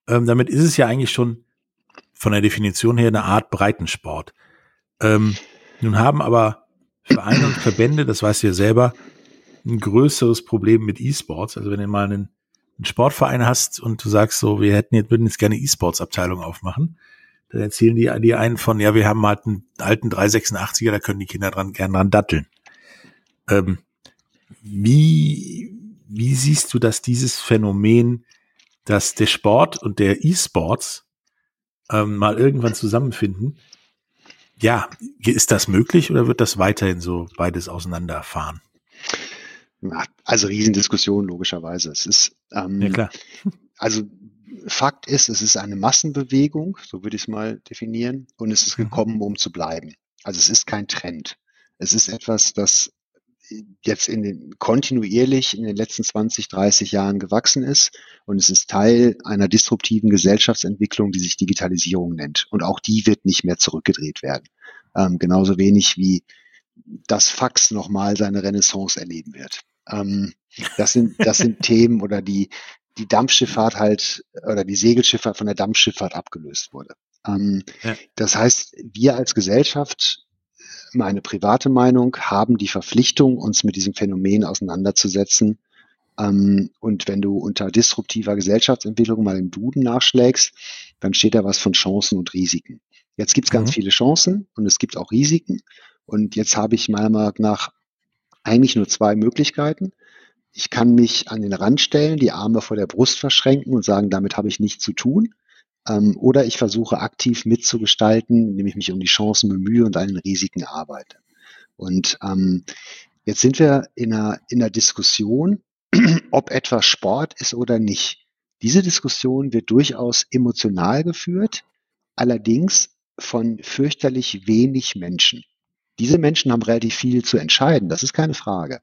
Ähm, damit ist es ja eigentlich schon von der Definition her eine Art Breitensport. Ähm, nun haben aber Vereine und Verbände, das weißt du ja selber, ein größeres Problem mit E-Sports. Also wenn du mal einen, einen, Sportverein hast und du sagst so, wir hätten jetzt, würden jetzt gerne E-Sports-Abteilung aufmachen, dann erzählen die, die einen von, ja, wir haben halt einen alten 386er, da können die Kinder dran, gern dran datteln. Ähm, wie, wie siehst du, dass dieses Phänomen, dass der Sport und der E-Sports ähm, mal irgendwann zusammenfinden, ja, ist das möglich oder wird das weiterhin so beides auseinanderfahren? Also Riesendiskussion, logischerweise. Es ist, ähm, ja, klar. also Fakt ist, es ist eine Massenbewegung, so würde ich es mal definieren, und es ist mhm. gekommen, um zu bleiben. Also es ist kein Trend. Es ist etwas, das jetzt in den, kontinuierlich in den letzten 20, 30 Jahren gewachsen ist. Und es ist Teil einer disruptiven Gesellschaftsentwicklung, die sich Digitalisierung nennt. Und auch die wird nicht mehr zurückgedreht werden. Ähm, genauso wenig wie das Fax nochmal seine Renaissance erleben wird. Ähm, das sind, das sind Themen oder die, die Dampfschifffahrt halt oder die Segelschifffahrt von der Dampfschifffahrt abgelöst wurde. Ähm, ja. Das heißt, wir als Gesellschaft meine private Meinung, haben die Verpflichtung, uns mit diesem Phänomen auseinanderzusetzen. Ähm, und wenn du unter disruptiver Gesellschaftsentwicklung mal im Duden nachschlägst, dann steht da was von Chancen und Risiken. Jetzt gibt es ganz mhm. viele Chancen und es gibt auch Risiken. Und jetzt habe ich meiner Meinung nach eigentlich nur zwei Möglichkeiten. Ich kann mich an den Rand stellen, die Arme vor der Brust verschränken und sagen, damit habe ich nichts zu tun. Ähm, oder ich versuche aktiv mitzugestalten, indem ich mich um die Chancen bemühe und an den Risiken arbeite. Und ähm, jetzt sind wir in einer, in einer Diskussion, ob etwas Sport ist oder nicht. Diese Diskussion wird durchaus emotional geführt, allerdings von fürchterlich wenig Menschen. Diese Menschen haben relativ viel zu entscheiden, das ist keine Frage.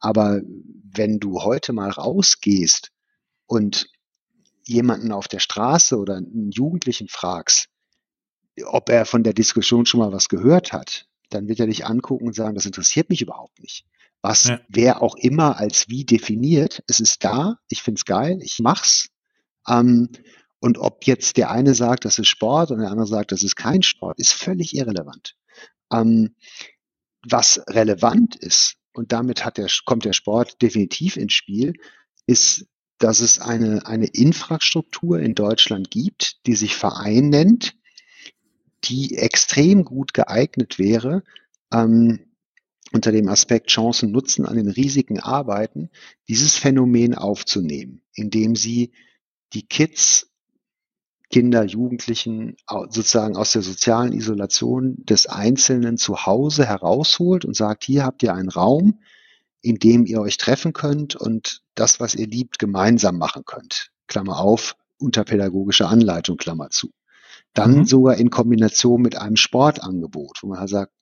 Aber wenn du heute mal rausgehst und jemanden auf der Straße oder einen Jugendlichen fragst, ob er von der Diskussion schon mal was gehört hat, dann wird er dich angucken und sagen, das interessiert mich überhaupt nicht. Was ja. wer auch immer als wie definiert, es ist da, ich find's geil, ich mach's. Ähm, und ob jetzt der eine sagt, das ist Sport und der andere sagt, das ist kein Sport, ist völlig irrelevant. Ähm, was relevant ist, und damit hat der, kommt der Sport definitiv ins Spiel, ist dass es eine, eine Infrastruktur in Deutschland gibt, die sich Verein nennt, die extrem gut geeignet wäre, ähm, unter dem Aspekt Chancen nutzen, an den Risiken arbeiten, dieses Phänomen aufzunehmen, indem sie die Kids, Kinder, Jugendlichen sozusagen aus der sozialen Isolation des Einzelnen zu Hause herausholt und sagt, hier habt ihr einen Raum, in dem ihr euch treffen könnt und das, was ihr liebt, gemeinsam machen könnt. Klammer auf, unter pädagogischer Anleitung, Klammer zu. Dann mhm. sogar in Kombination mit einem Sportangebot, wo man halt sagt,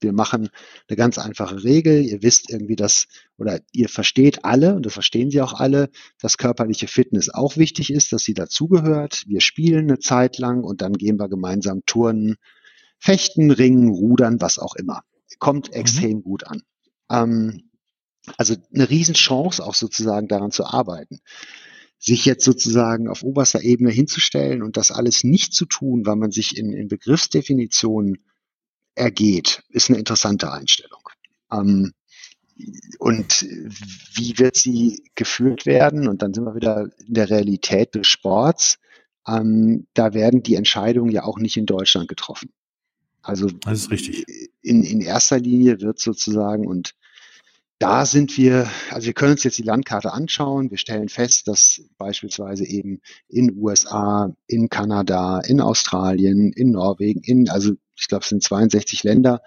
wir machen eine ganz einfache Regel. Ihr wisst irgendwie, dass, oder ihr versteht alle, und das verstehen sie auch alle, dass körperliche Fitness auch wichtig ist, dass sie dazugehört. Wir spielen eine Zeit lang und dann gehen wir gemeinsam turnen, fechten, ringen, rudern, was auch immer. Kommt mhm. extrem gut an. Ähm, also eine Riesenchance auch sozusagen daran zu arbeiten. Sich jetzt sozusagen auf oberster Ebene hinzustellen und das alles nicht zu tun, weil man sich in, in Begriffsdefinitionen ergeht, ist eine interessante Einstellung. Ähm, und wie wird sie geführt werden? Und dann sind wir wieder in der Realität des Sports. Ähm, da werden die Entscheidungen ja auch nicht in Deutschland getroffen. Also das ist richtig. In, in erster Linie wird sozusagen, und da sind wir, also wir können uns jetzt die Landkarte anschauen. Wir stellen fest, dass beispielsweise eben in USA, in Kanada, in Australien, in Norwegen, in, also ich glaube, es sind 62 Länder,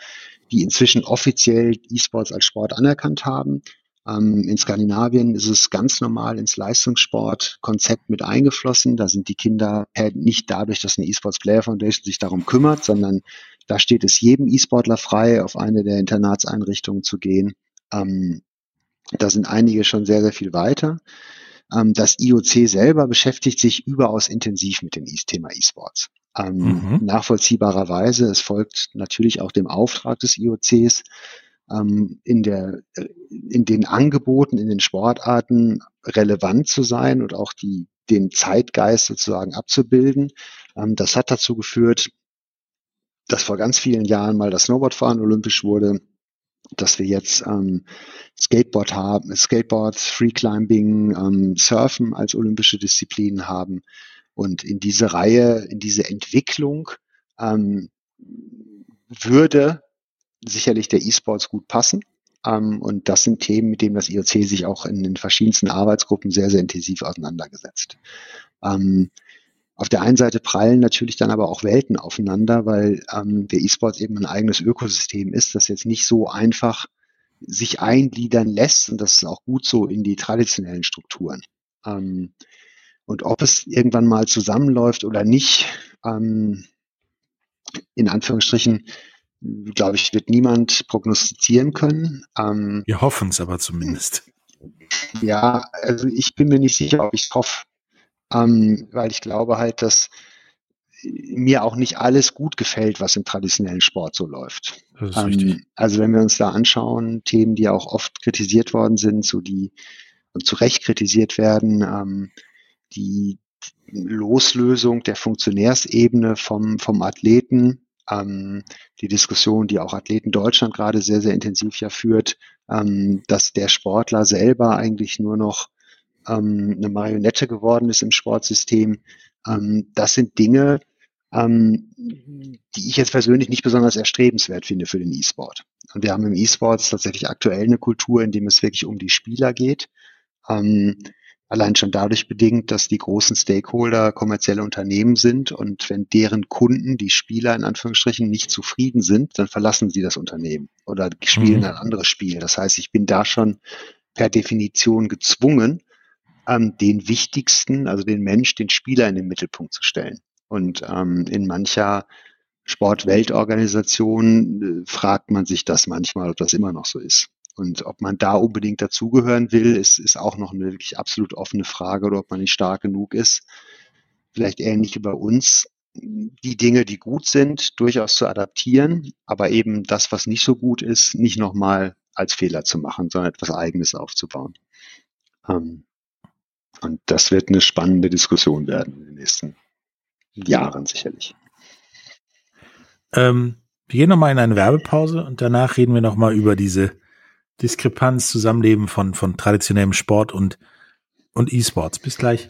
die inzwischen offiziell E-Sports als Sport anerkannt haben. Ähm, in Skandinavien ist es ganz normal ins Leistungssportkonzept mit eingeflossen. Da sind die Kinder nicht dadurch, dass eine E-Sports Player Foundation sich darum kümmert, sondern da steht es jedem E-Sportler frei, auf eine der Internatseinrichtungen zu gehen ähm, da sind einige schon sehr, sehr viel weiter. Ähm, das IOC selber beschäftigt sich überaus intensiv mit dem Thema E-Sports. Ähm, mhm. Nachvollziehbarerweise, es folgt natürlich auch dem Auftrag des IOCs, ähm, in, der, in den Angeboten, in den Sportarten relevant zu sein und auch die, den Zeitgeist sozusagen abzubilden. Ähm, das hat dazu geführt, dass vor ganz vielen Jahren mal das Snowboardfahren olympisch wurde dass wir jetzt ähm, Skateboard haben, Skateboard, Freeclimbing, ähm, Surfen als olympische Disziplinen haben. Und in diese Reihe, in diese Entwicklung ähm, würde sicherlich der E-Sports gut passen. Ähm, und das sind Themen, mit denen das IOC sich auch in den verschiedensten Arbeitsgruppen sehr, sehr intensiv auseinandergesetzt. Ähm, auf der einen Seite prallen natürlich dann aber auch Welten aufeinander, weil ähm, der E-Sport eben ein eigenes Ökosystem ist, das jetzt nicht so einfach sich eingliedern lässt und das ist auch gut so in die traditionellen Strukturen. Ähm, und ob es irgendwann mal zusammenläuft oder nicht, ähm, in Anführungsstrichen, glaube ich, wird niemand prognostizieren können. Ähm, Wir hoffen es aber zumindest. Ja, also ich bin mir nicht sicher, ob ich es hoffe, ähm, weil ich glaube halt, dass mir auch nicht alles gut gefällt, was im traditionellen Sport so läuft. Ähm, also wenn wir uns da anschauen, Themen, die auch oft kritisiert worden sind, so die und zu Recht kritisiert werden, ähm, die Loslösung der Funktionärsebene vom, vom Athleten, ähm, die Diskussion, die auch Athleten Deutschland gerade sehr, sehr intensiv ja führt, ähm, dass der Sportler selber eigentlich nur noch ähm, eine Marionette geworden ist im Sportsystem. Ähm, das sind Dinge, ähm, die ich jetzt persönlich nicht besonders erstrebenswert finde für den E-Sport. Und wir haben im E-Sports tatsächlich aktuell eine Kultur, in dem es wirklich um die Spieler geht. Ähm, allein schon dadurch bedingt, dass die großen Stakeholder kommerzielle Unternehmen sind und wenn deren Kunden, die Spieler in Anführungsstrichen, nicht zufrieden sind, dann verlassen sie das Unternehmen oder spielen mhm. ein anderes Spiel. Das heißt, ich bin da schon per Definition gezwungen, ähm, den wichtigsten, also den Mensch, den Spieler in den Mittelpunkt zu stellen. Und ähm, in mancher Sportweltorganisation äh, fragt man sich das manchmal, ob das immer noch so ist. Und ob man da unbedingt dazugehören will, ist, ist auch noch eine wirklich absolut offene Frage oder ob man nicht stark genug ist. Vielleicht ähnlich wie bei uns, die Dinge, die gut sind, durchaus zu adaptieren, aber eben das, was nicht so gut ist, nicht nochmal als Fehler zu machen, sondern etwas Eigenes aufzubauen. Ähm, und das wird eine spannende Diskussion werden in den nächsten Jahren sicherlich. Ähm, wir gehen nochmal in eine Werbepause und danach reden wir nochmal über diese Diskrepanz, Zusammenleben von, von traditionellem Sport und, und E-Sports. Bis gleich.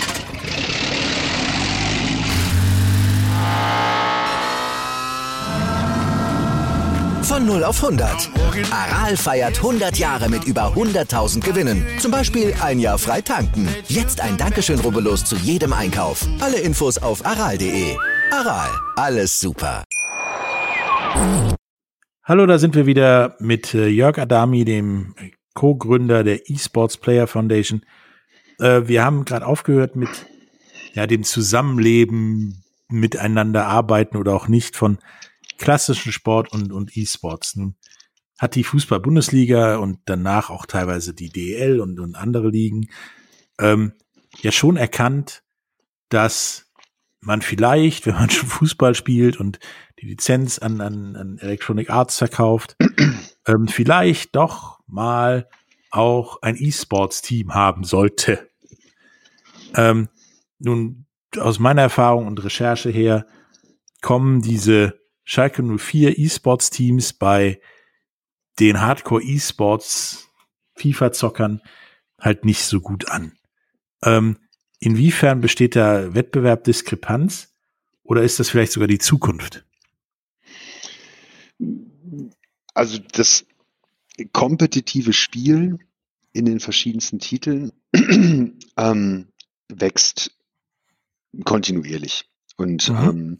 Von 0 auf 100. Aral feiert 100 Jahre mit über 100.000 Gewinnen. Zum Beispiel ein Jahr frei tanken. Jetzt ein Dankeschön, rubbellos zu jedem Einkauf. Alle Infos auf aral.de. Aral, alles super. Hallo, da sind wir wieder mit äh, Jörg Adami, dem Co-Gründer der eSports Player Foundation. Äh, wir haben gerade aufgehört mit ja, dem Zusammenleben, miteinander arbeiten oder auch nicht von klassischen Sport und, und E-Sports. Nun hat die Fußball-Bundesliga und danach auch teilweise die DEL und, und andere Ligen ähm, ja schon erkannt, dass man vielleicht, wenn man schon Fußball spielt und die Lizenz an, an, an Electronic Arts verkauft, ähm, vielleicht doch mal auch ein E-Sports-Team haben sollte. Ähm, nun, aus meiner Erfahrung und Recherche her kommen diese Schalke 04 E-Sports Teams bei den Hardcore E-Sports FIFA-Zockern halt nicht so gut an. Ähm, inwiefern besteht da Wettbewerbdiskrepanz oder ist das vielleicht sogar die Zukunft? Also das kompetitive Spiel in den verschiedensten Titeln ähm, wächst kontinuierlich. Und mhm. ähm,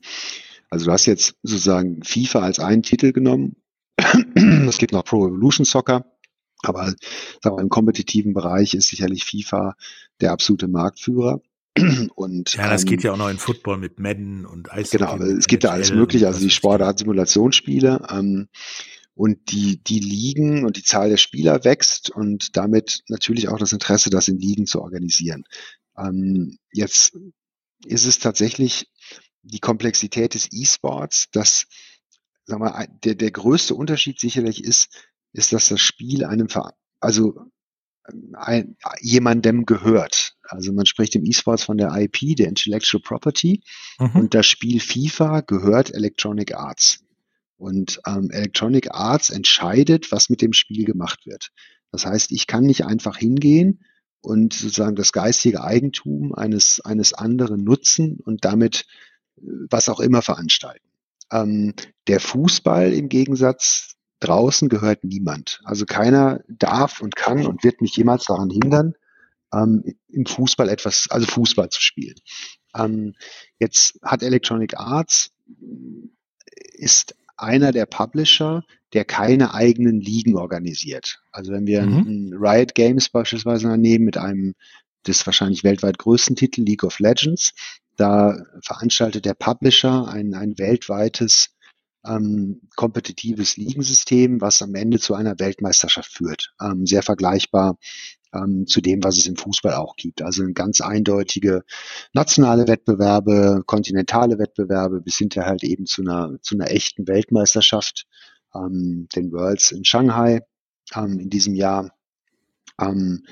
also du hast jetzt sozusagen FIFA als einen Titel genommen. es gibt noch Pro Evolution Soccer. Aber sagen wir, im kompetitiven Bereich ist sicherlich FIFA der absolute Marktführer. Und, ja, das ähm, geht ja auch noch in Football mit Madden und Eishockey. Genau, es gibt da alles mögliche, also die Sportart Simulationsspiele. Ähm, und die, die Ligen und die Zahl der Spieler wächst und damit natürlich auch das Interesse, das in Ligen zu organisieren. Ähm, jetzt ist es tatsächlich die Komplexität des E-Sports, dass sag mal, der, der größte Unterschied sicherlich ist, ist, dass das Spiel einem, also ein, jemandem gehört. Also man spricht im E-Sports von der IP, der Intellectual Property, mhm. und das Spiel FIFA gehört Electronic Arts. Und ähm, Electronic Arts entscheidet, was mit dem Spiel gemacht wird. Das heißt, ich kann nicht einfach hingehen und sozusagen das geistige Eigentum eines, eines anderen nutzen und damit was auch immer veranstalten. Ähm, der Fußball im Gegensatz draußen gehört niemand. Also keiner darf und kann und wird mich jemals daran hindern, ähm, im Fußball etwas, also Fußball zu spielen. Ähm, jetzt hat Electronic Arts ist einer der Publisher, der keine eigenen Ligen organisiert. Also wenn wir mhm. Riot Games beispielsweise nehmen mit einem des wahrscheinlich weltweit größten Titel League of Legends, da veranstaltet der Publisher ein, ein weltweites ähm, kompetitives Ligensystem, was am Ende zu einer Weltmeisterschaft führt. Ähm, sehr vergleichbar ähm, zu dem, was es im Fußball auch gibt. Also ganz eindeutige nationale Wettbewerbe, kontinentale Wettbewerbe bis hinter halt eben zu einer, zu einer echten Weltmeisterschaft, ähm, den Worlds in Shanghai ähm, in diesem Jahr. Ähm,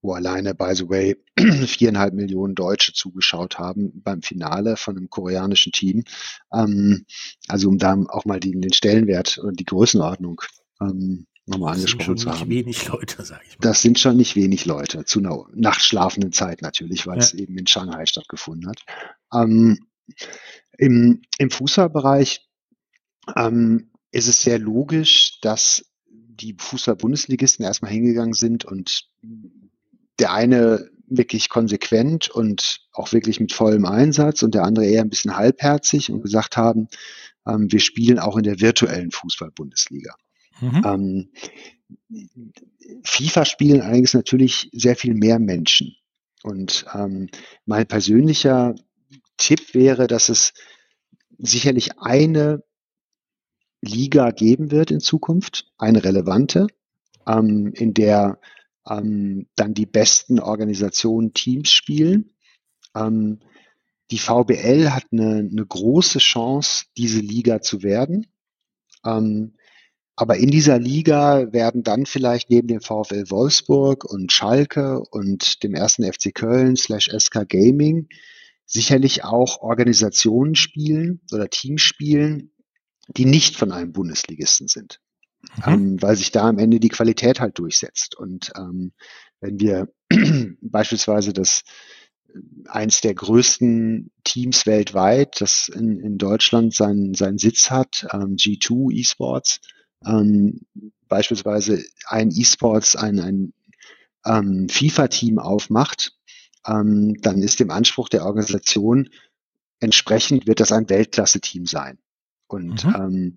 wo alleine, by the way, viereinhalb Millionen Deutsche zugeschaut haben beim Finale von einem koreanischen Team. Ähm, also um da auch mal die, den Stellenwert und die Größenordnung ähm, nochmal angesprochen zu haben. Das sind nicht wenig Leute, sage ich mal. Das sind schon nicht wenig Leute, zu einer nachtschlafenden Zeit natürlich, weil ja. es eben in Shanghai stattgefunden hat. Ähm, im, Im Fußballbereich ähm, ist es sehr logisch, dass die Fußball-Bundesligisten erstmal hingegangen sind und der eine wirklich konsequent und auch wirklich mit vollem Einsatz und der andere eher ein bisschen halbherzig und gesagt haben, ähm, wir spielen auch in der virtuellen Fußball-Bundesliga. Mhm. Ähm, FIFA spielen allerdings natürlich sehr viel mehr Menschen. Und ähm, mein persönlicher Tipp wäre, dass es sicherlich eine Liga geben wird in Zukunft, eine relevante, ähm, in der ähm, dann die besten Organisationen, Teams spielen. Ähm, die VBL hat eine, eine, große Chance, diese Liga zu werden. Ähm, aber in dieser Liga werden dann vielleicht neben dem VfL Wolfsburg und Schalke und dem ersten FC Köln slash SK Gaming sicherlich auch Organisationen spielen oder Teams spielen, die nicht von einem Bundesligisten sind mhm. ähm, weil sich da am Ende die Qualität halt durchsetzt. Und ähm, wenn wir beispielsweise das äh, eins der größten Teams weltweit, das in, in Deutschland seinen, seinen Sitz hat, ähm, G2 Esports, ähm, beispielsweise ein Esports, ein, ein ähm, FIFA-Team aufmacht, ähm, dann ist dem Anspruch der Organisation entsprechend wird das ein Weltklasse-Team sein. Und mhm. ähm,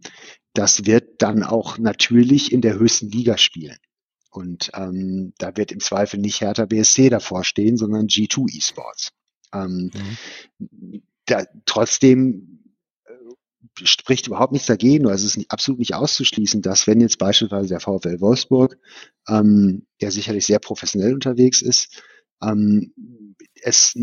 das wird dann auch natürlich in der höchsten Liga spielen. Und ähm, da wird im Zweifel nicht Hertha BSC davor stehen, sondern G2 Esports. Ähm, mhm. da, trotzdem äh, spricht überhaupt nichts dagegen, also es ist nicht, absolut nicht auszuschließen, dass wenn jetzt beispielsweise der VfL Wolfsburg, ähm, der sicherlich sehr professionell unterwegs ist, ähm, es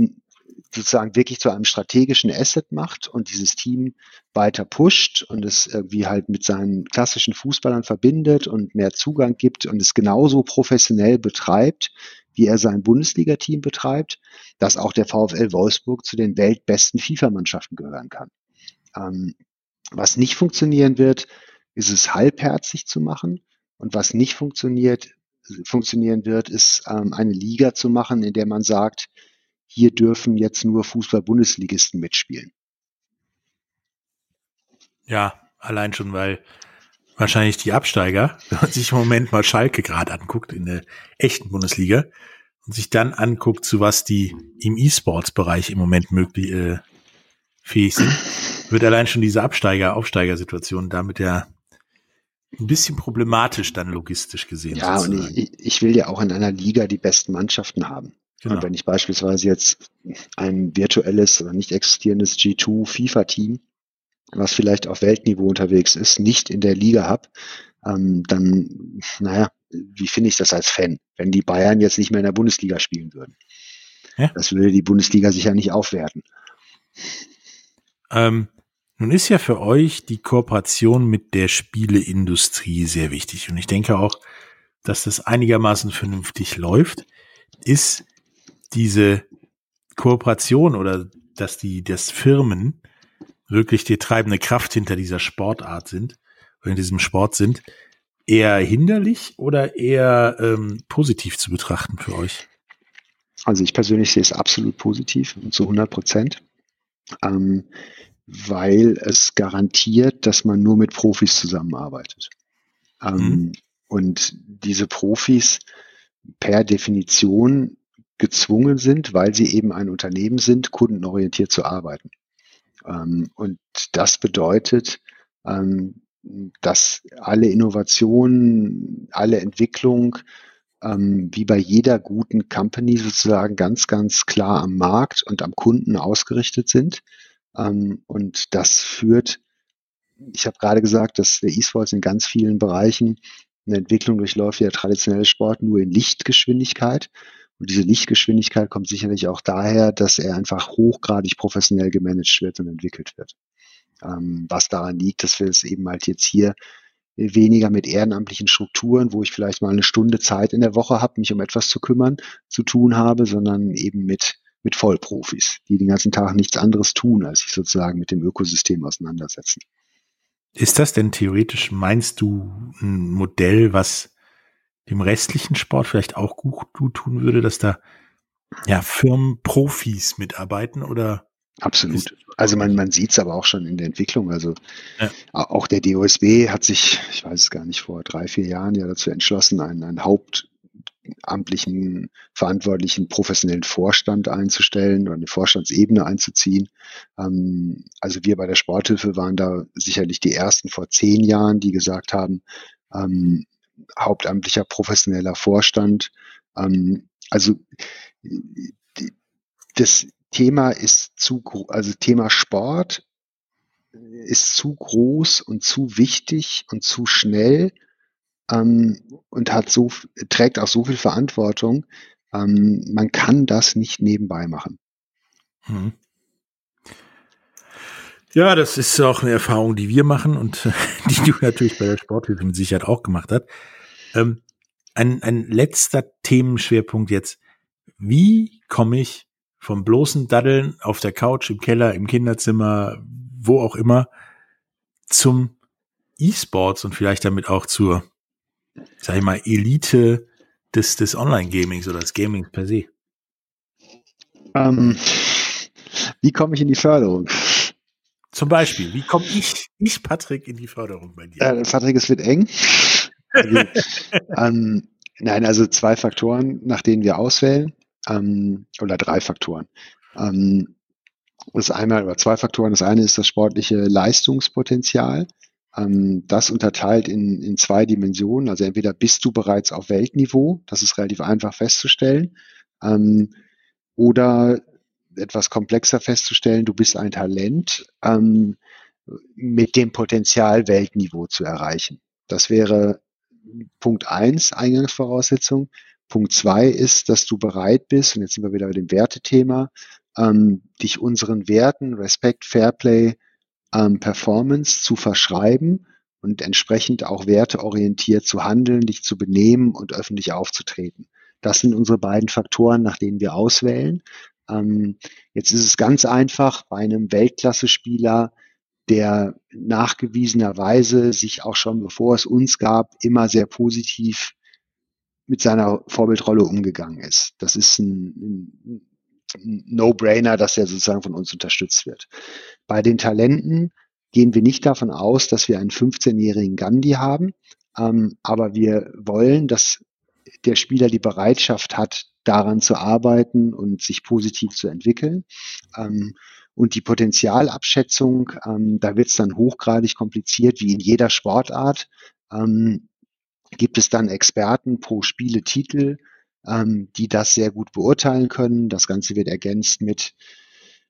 sozusagen wirklich zu einem strategischen Asset macht und dieses Team weiter pusht und es irgendwie halt mit seinen klassischen Fußballern verbindet und mehr Zugang gibt und es genauso professionell betreibt, wie er sein Bundesliga-Team betreibt, dass auch der VfL Wolfsburg zu den weltbesten FIFA-Mannschaften gehören kann. Ähm, was nicht funktionieren wird, ist es halbherzig zu machen und was nicht funktioniert, funktionieren wird, ist ähm, eine Liga zu machen, in der man sagt, hier dürfen jetzt nur Fußball-Bundesligisten mitspielen. Ja, allein schon, weil wahrscheinlich die Absteiger, wenn man sich im Moment mal Schalke gerade anguckt in der echten Bundesliga und sich dann anguckt, zu was die im E-Sports-Bereich im Moment möglich äh, fähig sind, wird allein schon diese Absteiger-Aufsteiger-Situation damit ja ein bisschen problematisch dann logistisch gesehen. Ja, sozusagen. und ich, ich will ja auch in einer Liga die besten Mannschaften haben. Genau. Und wenn ich beispielsweise jetzt ein virtuelles oder nicht existierendes G2 FIFA-Team, was vielleicht auf Weltniveau unterwegs ist, nicht in der Liga habe, ähm, dann, naja, wie finde ich das als Fan, wenn die Bayern jetzt nicht mehr in der Bundesliga spielen würden? Ja? Das würde die Bundesliga sicher nicht aufwerten. Ähm, nun ist ja für euch die Kooperation mit der Spieleindustrie sehr wichtig. Und ich denke auch, dass das einigermaßen vernünftig läuft. Ist diese Kooperation oder dass die, dass Firmen wirklich die treibende Kraft hinter dieser Sportart sind oder in diesem Sport sind, eher hinderlich oder eher ähm, positiv zu betrachten für euch? Also ich persönlich sehe es absolut positiv und zu 100 Prozent. Ähm, weil es garantiert, dass man nur mit Profis zusammenarbeitet. Ähm, mhm. Und diese Profis per Definition gezwungen sind, weil sie eben ein Unternehmen sind, kundenorientiert zu arbeiten. Ähm, und das bedeutet, ähm, dass alle Innovationen, alle Entwicklung, ähm, wie bei jeder guten Company sozusagen ganz, ganz klar am Markt und am Kunden ausgerichtet sind und das führt, ich habe gerade gesagt, dass der E-Sports in ganz vielen Bereichen eine Entwicklung durchläuft, wie der traditionelle Sport nur in Lichtgeschwindigkeit. Und diese Lichtgeschwindigkeit kommt sicherlich auch daher, dass er einfach hochgradig professionell gemanagt wird und entwickelt wird. Ähm, was daran liegt, dass wir es eben halt jetzt hier weniger mit ehrenamtlichen Strukturen, wo ich vielleicht mal eine Stunde Zeit in der Woche habe, mich um etwas zu kümmern, zu tun habe, sondern eben mit mit Vollprofis, die den ganzen Tag nichts anderes tun, als sich sozusagen mit dem Ökosystem auseinandersetzen. Ist das denn theoretisch, meinst du, ein Modell, was dem restlichen Sport vielleicht auch gut tun würde, dass da ja Firmen Profis mitarbeiten oder? Absolut. Also man, man sieht es aber auch schon in der Entwicklung. Also ja. auch der DOSB hat sich, ich weiß es gar nicht, vor drei, vier Jahren ja dazu entschlossen, ein, ein Haupt amtlichen, verantwortlichen, professionellen Vorstand einzustellen oder eine Vorstandsebene einzuziehen. Ähm, also wir bei der Sporthilfe waren da sicherlich die ersten vor zehn Jahren, die gesagt haben, ähm, hauptamtlicher professioneller Vorstand. Ähm, also das Thema ist zu, also Thema Sport ist zu groß und zu wichtig und zu schnell, ähm, und hat so, trägt auch so viel Verantwortung. Ähm, man kann das nicht nebenbei machen. Hm. Ja, das ist auch eine Erfahrung, die wir machen und die du natürlich bei der Sporthilfe mit Sicherheit auch gemacht hast. Ähm, ein, ein letzter Themenschwerpunkt jetzt. Wie komme ich vom bloßen Daddeln auf der Couch, im Keller, im Kinderzimmer, wo auch immer, zum E-Sports und vielleicht damit auch zur sag ich mal, Elite des, des Online-Gamings oder des Gamings per se? Ähm, wie komme ich in die Förderung? Zum Beispiel, wie komme ich, ich Patrick, in die Förderung bei dir? Äh, Patrick, es wird eng. Also, ähm, nein, also zwei Faktoren, nach denen wir auswählen, ähm, oder drei Faktoren. Ähm, das einmal, oder zwei Faktoren. Das eine ist das sportliche Leistungspotenzial. Ähm, das unterteilt in, in zwei Dimensionen. Also entweder bist du bereits auf Weltniveau, das ist relativ einfach festzustellen, ähm, oder etwas komplexer festzustellen, du bist ein Talent ähm, mit dem Potenzial, Weltniveau zu erreichen. Das wäre Punkt eins Eingangsvoraussetzung. Punkt zwei ist, dass du bereit bist, und jetzt sind wir wieder bei dem Wertethema, ähm, dich unseren Werten, Respekt, Fairplay, ähm, Performance zu verschreiben und entsprechend auch werteorientiert zu handeln, dich zu benehmen und öffentlich aufzutreten. Das sind unsere beiden Faktoren, nach denen wir auswählen. Ähm, jetzt ist es ganz einfach bei einem Weltklasse-Spieler, der nachgewiesenerweise sich auch schon bevor es uns gab, immer sehr positiv mit seiner Vorbildrolle umgegangen ist. Das ist ein, ein No-Brainer, dass er sozusagen von uns unterstützt wird. Bei den Talenten gehen wir nicht davon aus, dass wir einen 15-jährigen Gandhi haben, ähm, aber wir wollen, dass der Spieler die Bereitschaft hat, daran zu arbeiten und sich positiv zu entwickeln. Ähm, und die Potenzialabschätzung, ähm, da wird es dann hochgradig kompliziert, wie in jeder Sportart. Ähm, gibt es dann Experten pro Spieletitel, ähm, die das sehr gut beurteilen können. Das Ganze wird ergänzt mit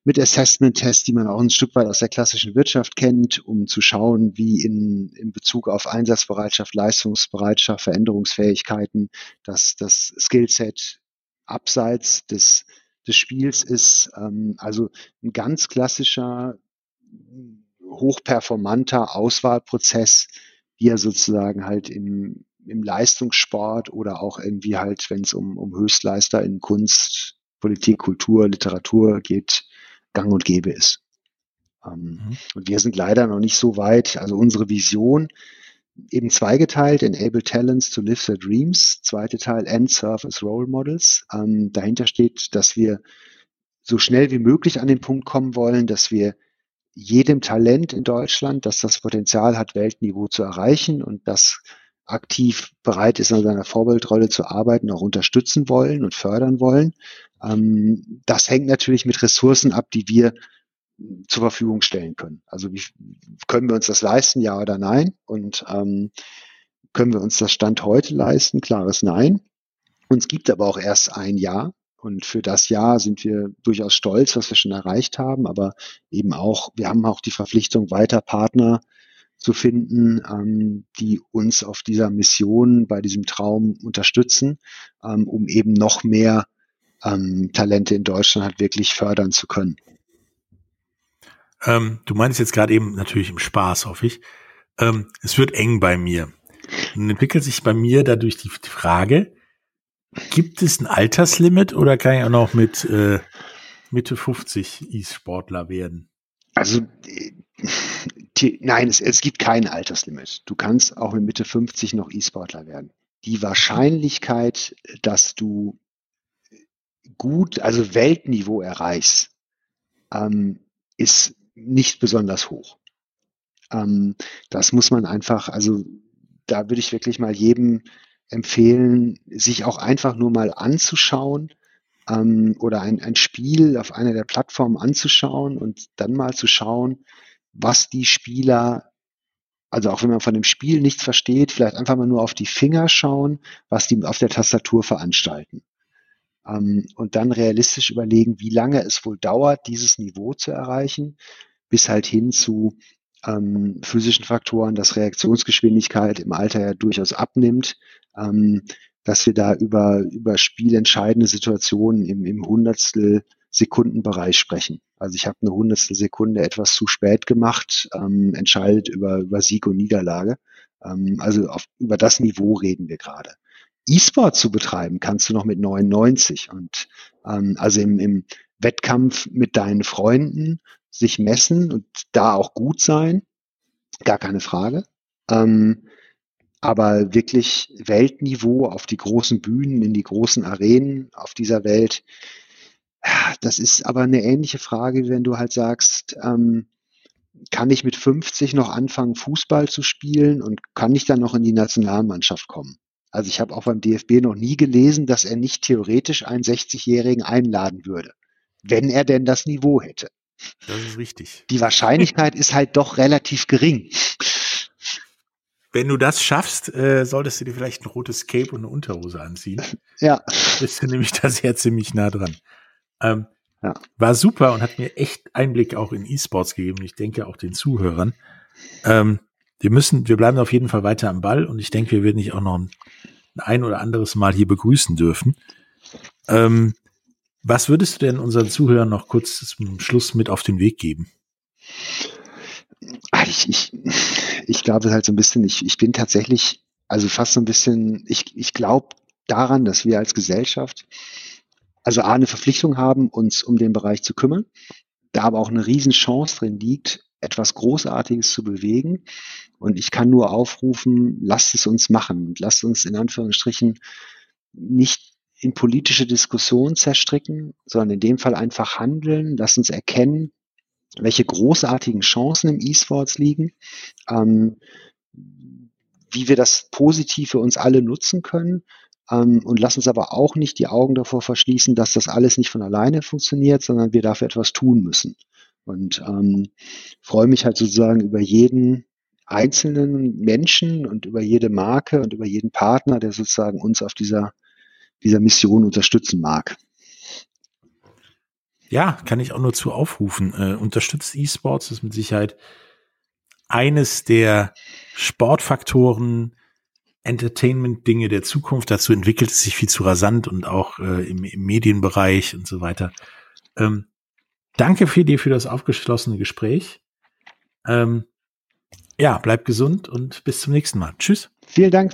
mit Assessment-Tests, die man auch ein Stück weit aus der klassischen Wirtschaft kennt, um zu schauen, wie in, in Bezug auf Einsatzbereitschaft, Leistungsbereitschaft, Veränderungsfähigkeiten, dass das Skillset abseits des, des Spiels ist ähm, also ein ganz klassischer, hochperformanter Auswahlprozess, wie er sozusagen halt im, im Leistungssport oder auch irgendwie halt, wenn es um, um Höchstleister in Kunst, Politik, Kultur, Literatur geht, gang und gäbe ist. Ähm, mhm. Und wir sind leider noch nicht so weit. Also unsere Vision eben zweigeteilt, Enable Talents to Live Their Dreams, zweite Teil End Serve Role Models. Ähm, dahinter steht, dass wir so schnell wie möglich an den Punkt kommen wollen, dass wir jedem Talent in Deutschland, das das Potenzial hat, Weltniveau zu erreichen und das aktiv bereit ist, an seiner Vorbildrolle zu arbeiten, auch unterstützen wollen und fördern wollen. Ähm, das hängt natürlich mit Ressourcen ab, die wir zur Verfügung stellen können. Also wie, können wir uns das leisten, ja oder nein? Und ähm, können wir uns das Stand heute leisten? Klares Nein. Uns gibt aber auch erst ein Jahr. Und für das Jahr sind wir durchaus stolz, was wir schon erreicht haben. Aber eben auch, wir haben auch die Verpflichtung, weiter Partner zu finden, ähm, die uns auf dieser Mission, bei diesem Traum unterstützen, ähm, um eben noch mehr ähm, Talente in Deutschland halt wirklich fördern zu können. Ähm, du meinst jetzt gerade eben natürlich im Spaß, hoffe ich. Ähm, es wird eng bei mir. Und entwickelt sich bei mir dadurch die, die Frage, gibt es ein Alterslimit oder kann ich auch noch mit äh, Mitte 50 E-Sportler werden? Also die, nein, es, es gibt kein Alterslimit. Du kannst auch mit Mitte 50 noch E-Sportler werden. Die Wahrscheinlichkeit, dass du gut, also Weltniveau erreichst, ähm, ist nicht besonders hoch. Ähm, das muss man einfach, also da würde ich wirklich mal jedem empfehlen, sich auch einfach nur mal anzuschauen ähm, oder ein, ein Spiel auf einer der Plattformen anzuschauen und dann mal zu schauen, was die Spieler, also auch wenn man von dem Spiel nichts versteht, vielleicht einfach mal nur auf die Finger schauen, was die auf der Tastatur veranstalten. Ähm, und dann realistisch überlegen, wie lange es wohl dauert, dieses Niveau zu erreichen bis halt hin zu ähm, physischen Faktoren, dass Reaktionsgeschwindigkeit im Alter ja durchaus abnimmt, ähm, dass wir da über, über spielentscheidende Situationen im, im Hundertstel Sekundenbereich sprechen. Also ich habe eine Hundertstel Sekunde etwas zu spät gemacht, ähm, entscheidet über, über Sieg und Niederlage. Ähm, also auf, über das Niveau reden wir gerade. E-Sport zu betreiben kannst du noch mit 99 und ähm, also im, im Wettkampf mit deinen Freunden sich messen und da auch gut sein, gar keine Frage. Ähm, aber wirklich Weltniveau auf die großen Bühnen, in die großen Arenen auf dieser Welt, das ist aber eine ähnliche Frage, wenn du halt sagst, ähm, kann ich mit 50 noch anfangen, Fußball zu spielen und kann ich dann noch in die Nationalmannschaft kommen? Also ich habe auch beim DFB noch nie gelesen, dass er nicht theoretisch einen 60-Jährigen einladen würde, wenn er denn das Niveau hätte. Das ist richtig. Die Wahrscheinlichkeit ist halt doch relativ gering. Wenn du das schaffst, äh, solltest du dir vielleicht ein rotes Cape und eine Unterhose anziehen. Ja. Bist du nämlich da sehr ziemlich nah dran. Ähm, ja. War super und hat mir echt Einblick auch in E-Sports gegeben. Ich denke auch den Zuhörern. Ähm, wir müssen, wir bleiben auf jeden Fall weiter am Ball und ich denke, wir werden dich auch noch ein, ein oder anderes Mal hier begrüßen dürfen. Ähm, was würdest du denn unseren Zuhörern noch kurz zum Schluss mit auf den Weg geben? Ah, ich, ich, ich glaube halt so ein bisschen, ich, ich bin tatsächlich, also fast so ein bisschen, ich, ich glaube daran, dass wir als Gesellschaft also A, eine Verpflichtung haben, uns um den Bereich zu kümmern, da aber auch eine Riesenchance drin liegt, etwas Großartiges zu bewegen. Und ich kann nur aufrufen, lasst es uns machen und lasst uns in Anführungsstrichen nicht in politische Diskussionen zerstricken, sondern in dem Fall einfach handeln, lass uns erkennen, welche großartigen Chancen im E-Sports liegen, ähm, wie wir das positiv für uns alle nutzen können ähm, und lass uns aber auch nicht die Augen davor verschließen, dass das alles nicht von alleine funktioniert, sondern wir dafür etwas tun müssen. Und ähm, freue mich halt sozusagen über jeden einzelnen Menschen und über jede Marke und über jeden Partner, der sozusagen uns auf dieser dieser Mission unterstützen mag. Ja, kann ich auch nur zu aufrufen. Äh, unterstützt E-Sports ist mit Sicherheit eines der Sportfaktoren, Entertainment-Dinge der Zukunft. Dazu entwickelt es sich viel zu rasant und auch äh, im, im, Medienbereich und so weiter. Ähm, danke für dir für das aufgeschlossene Gespräch. Ähm, ja, bleib gesund und bis zum nächsten Mal. Tschüss. Vielen Dank.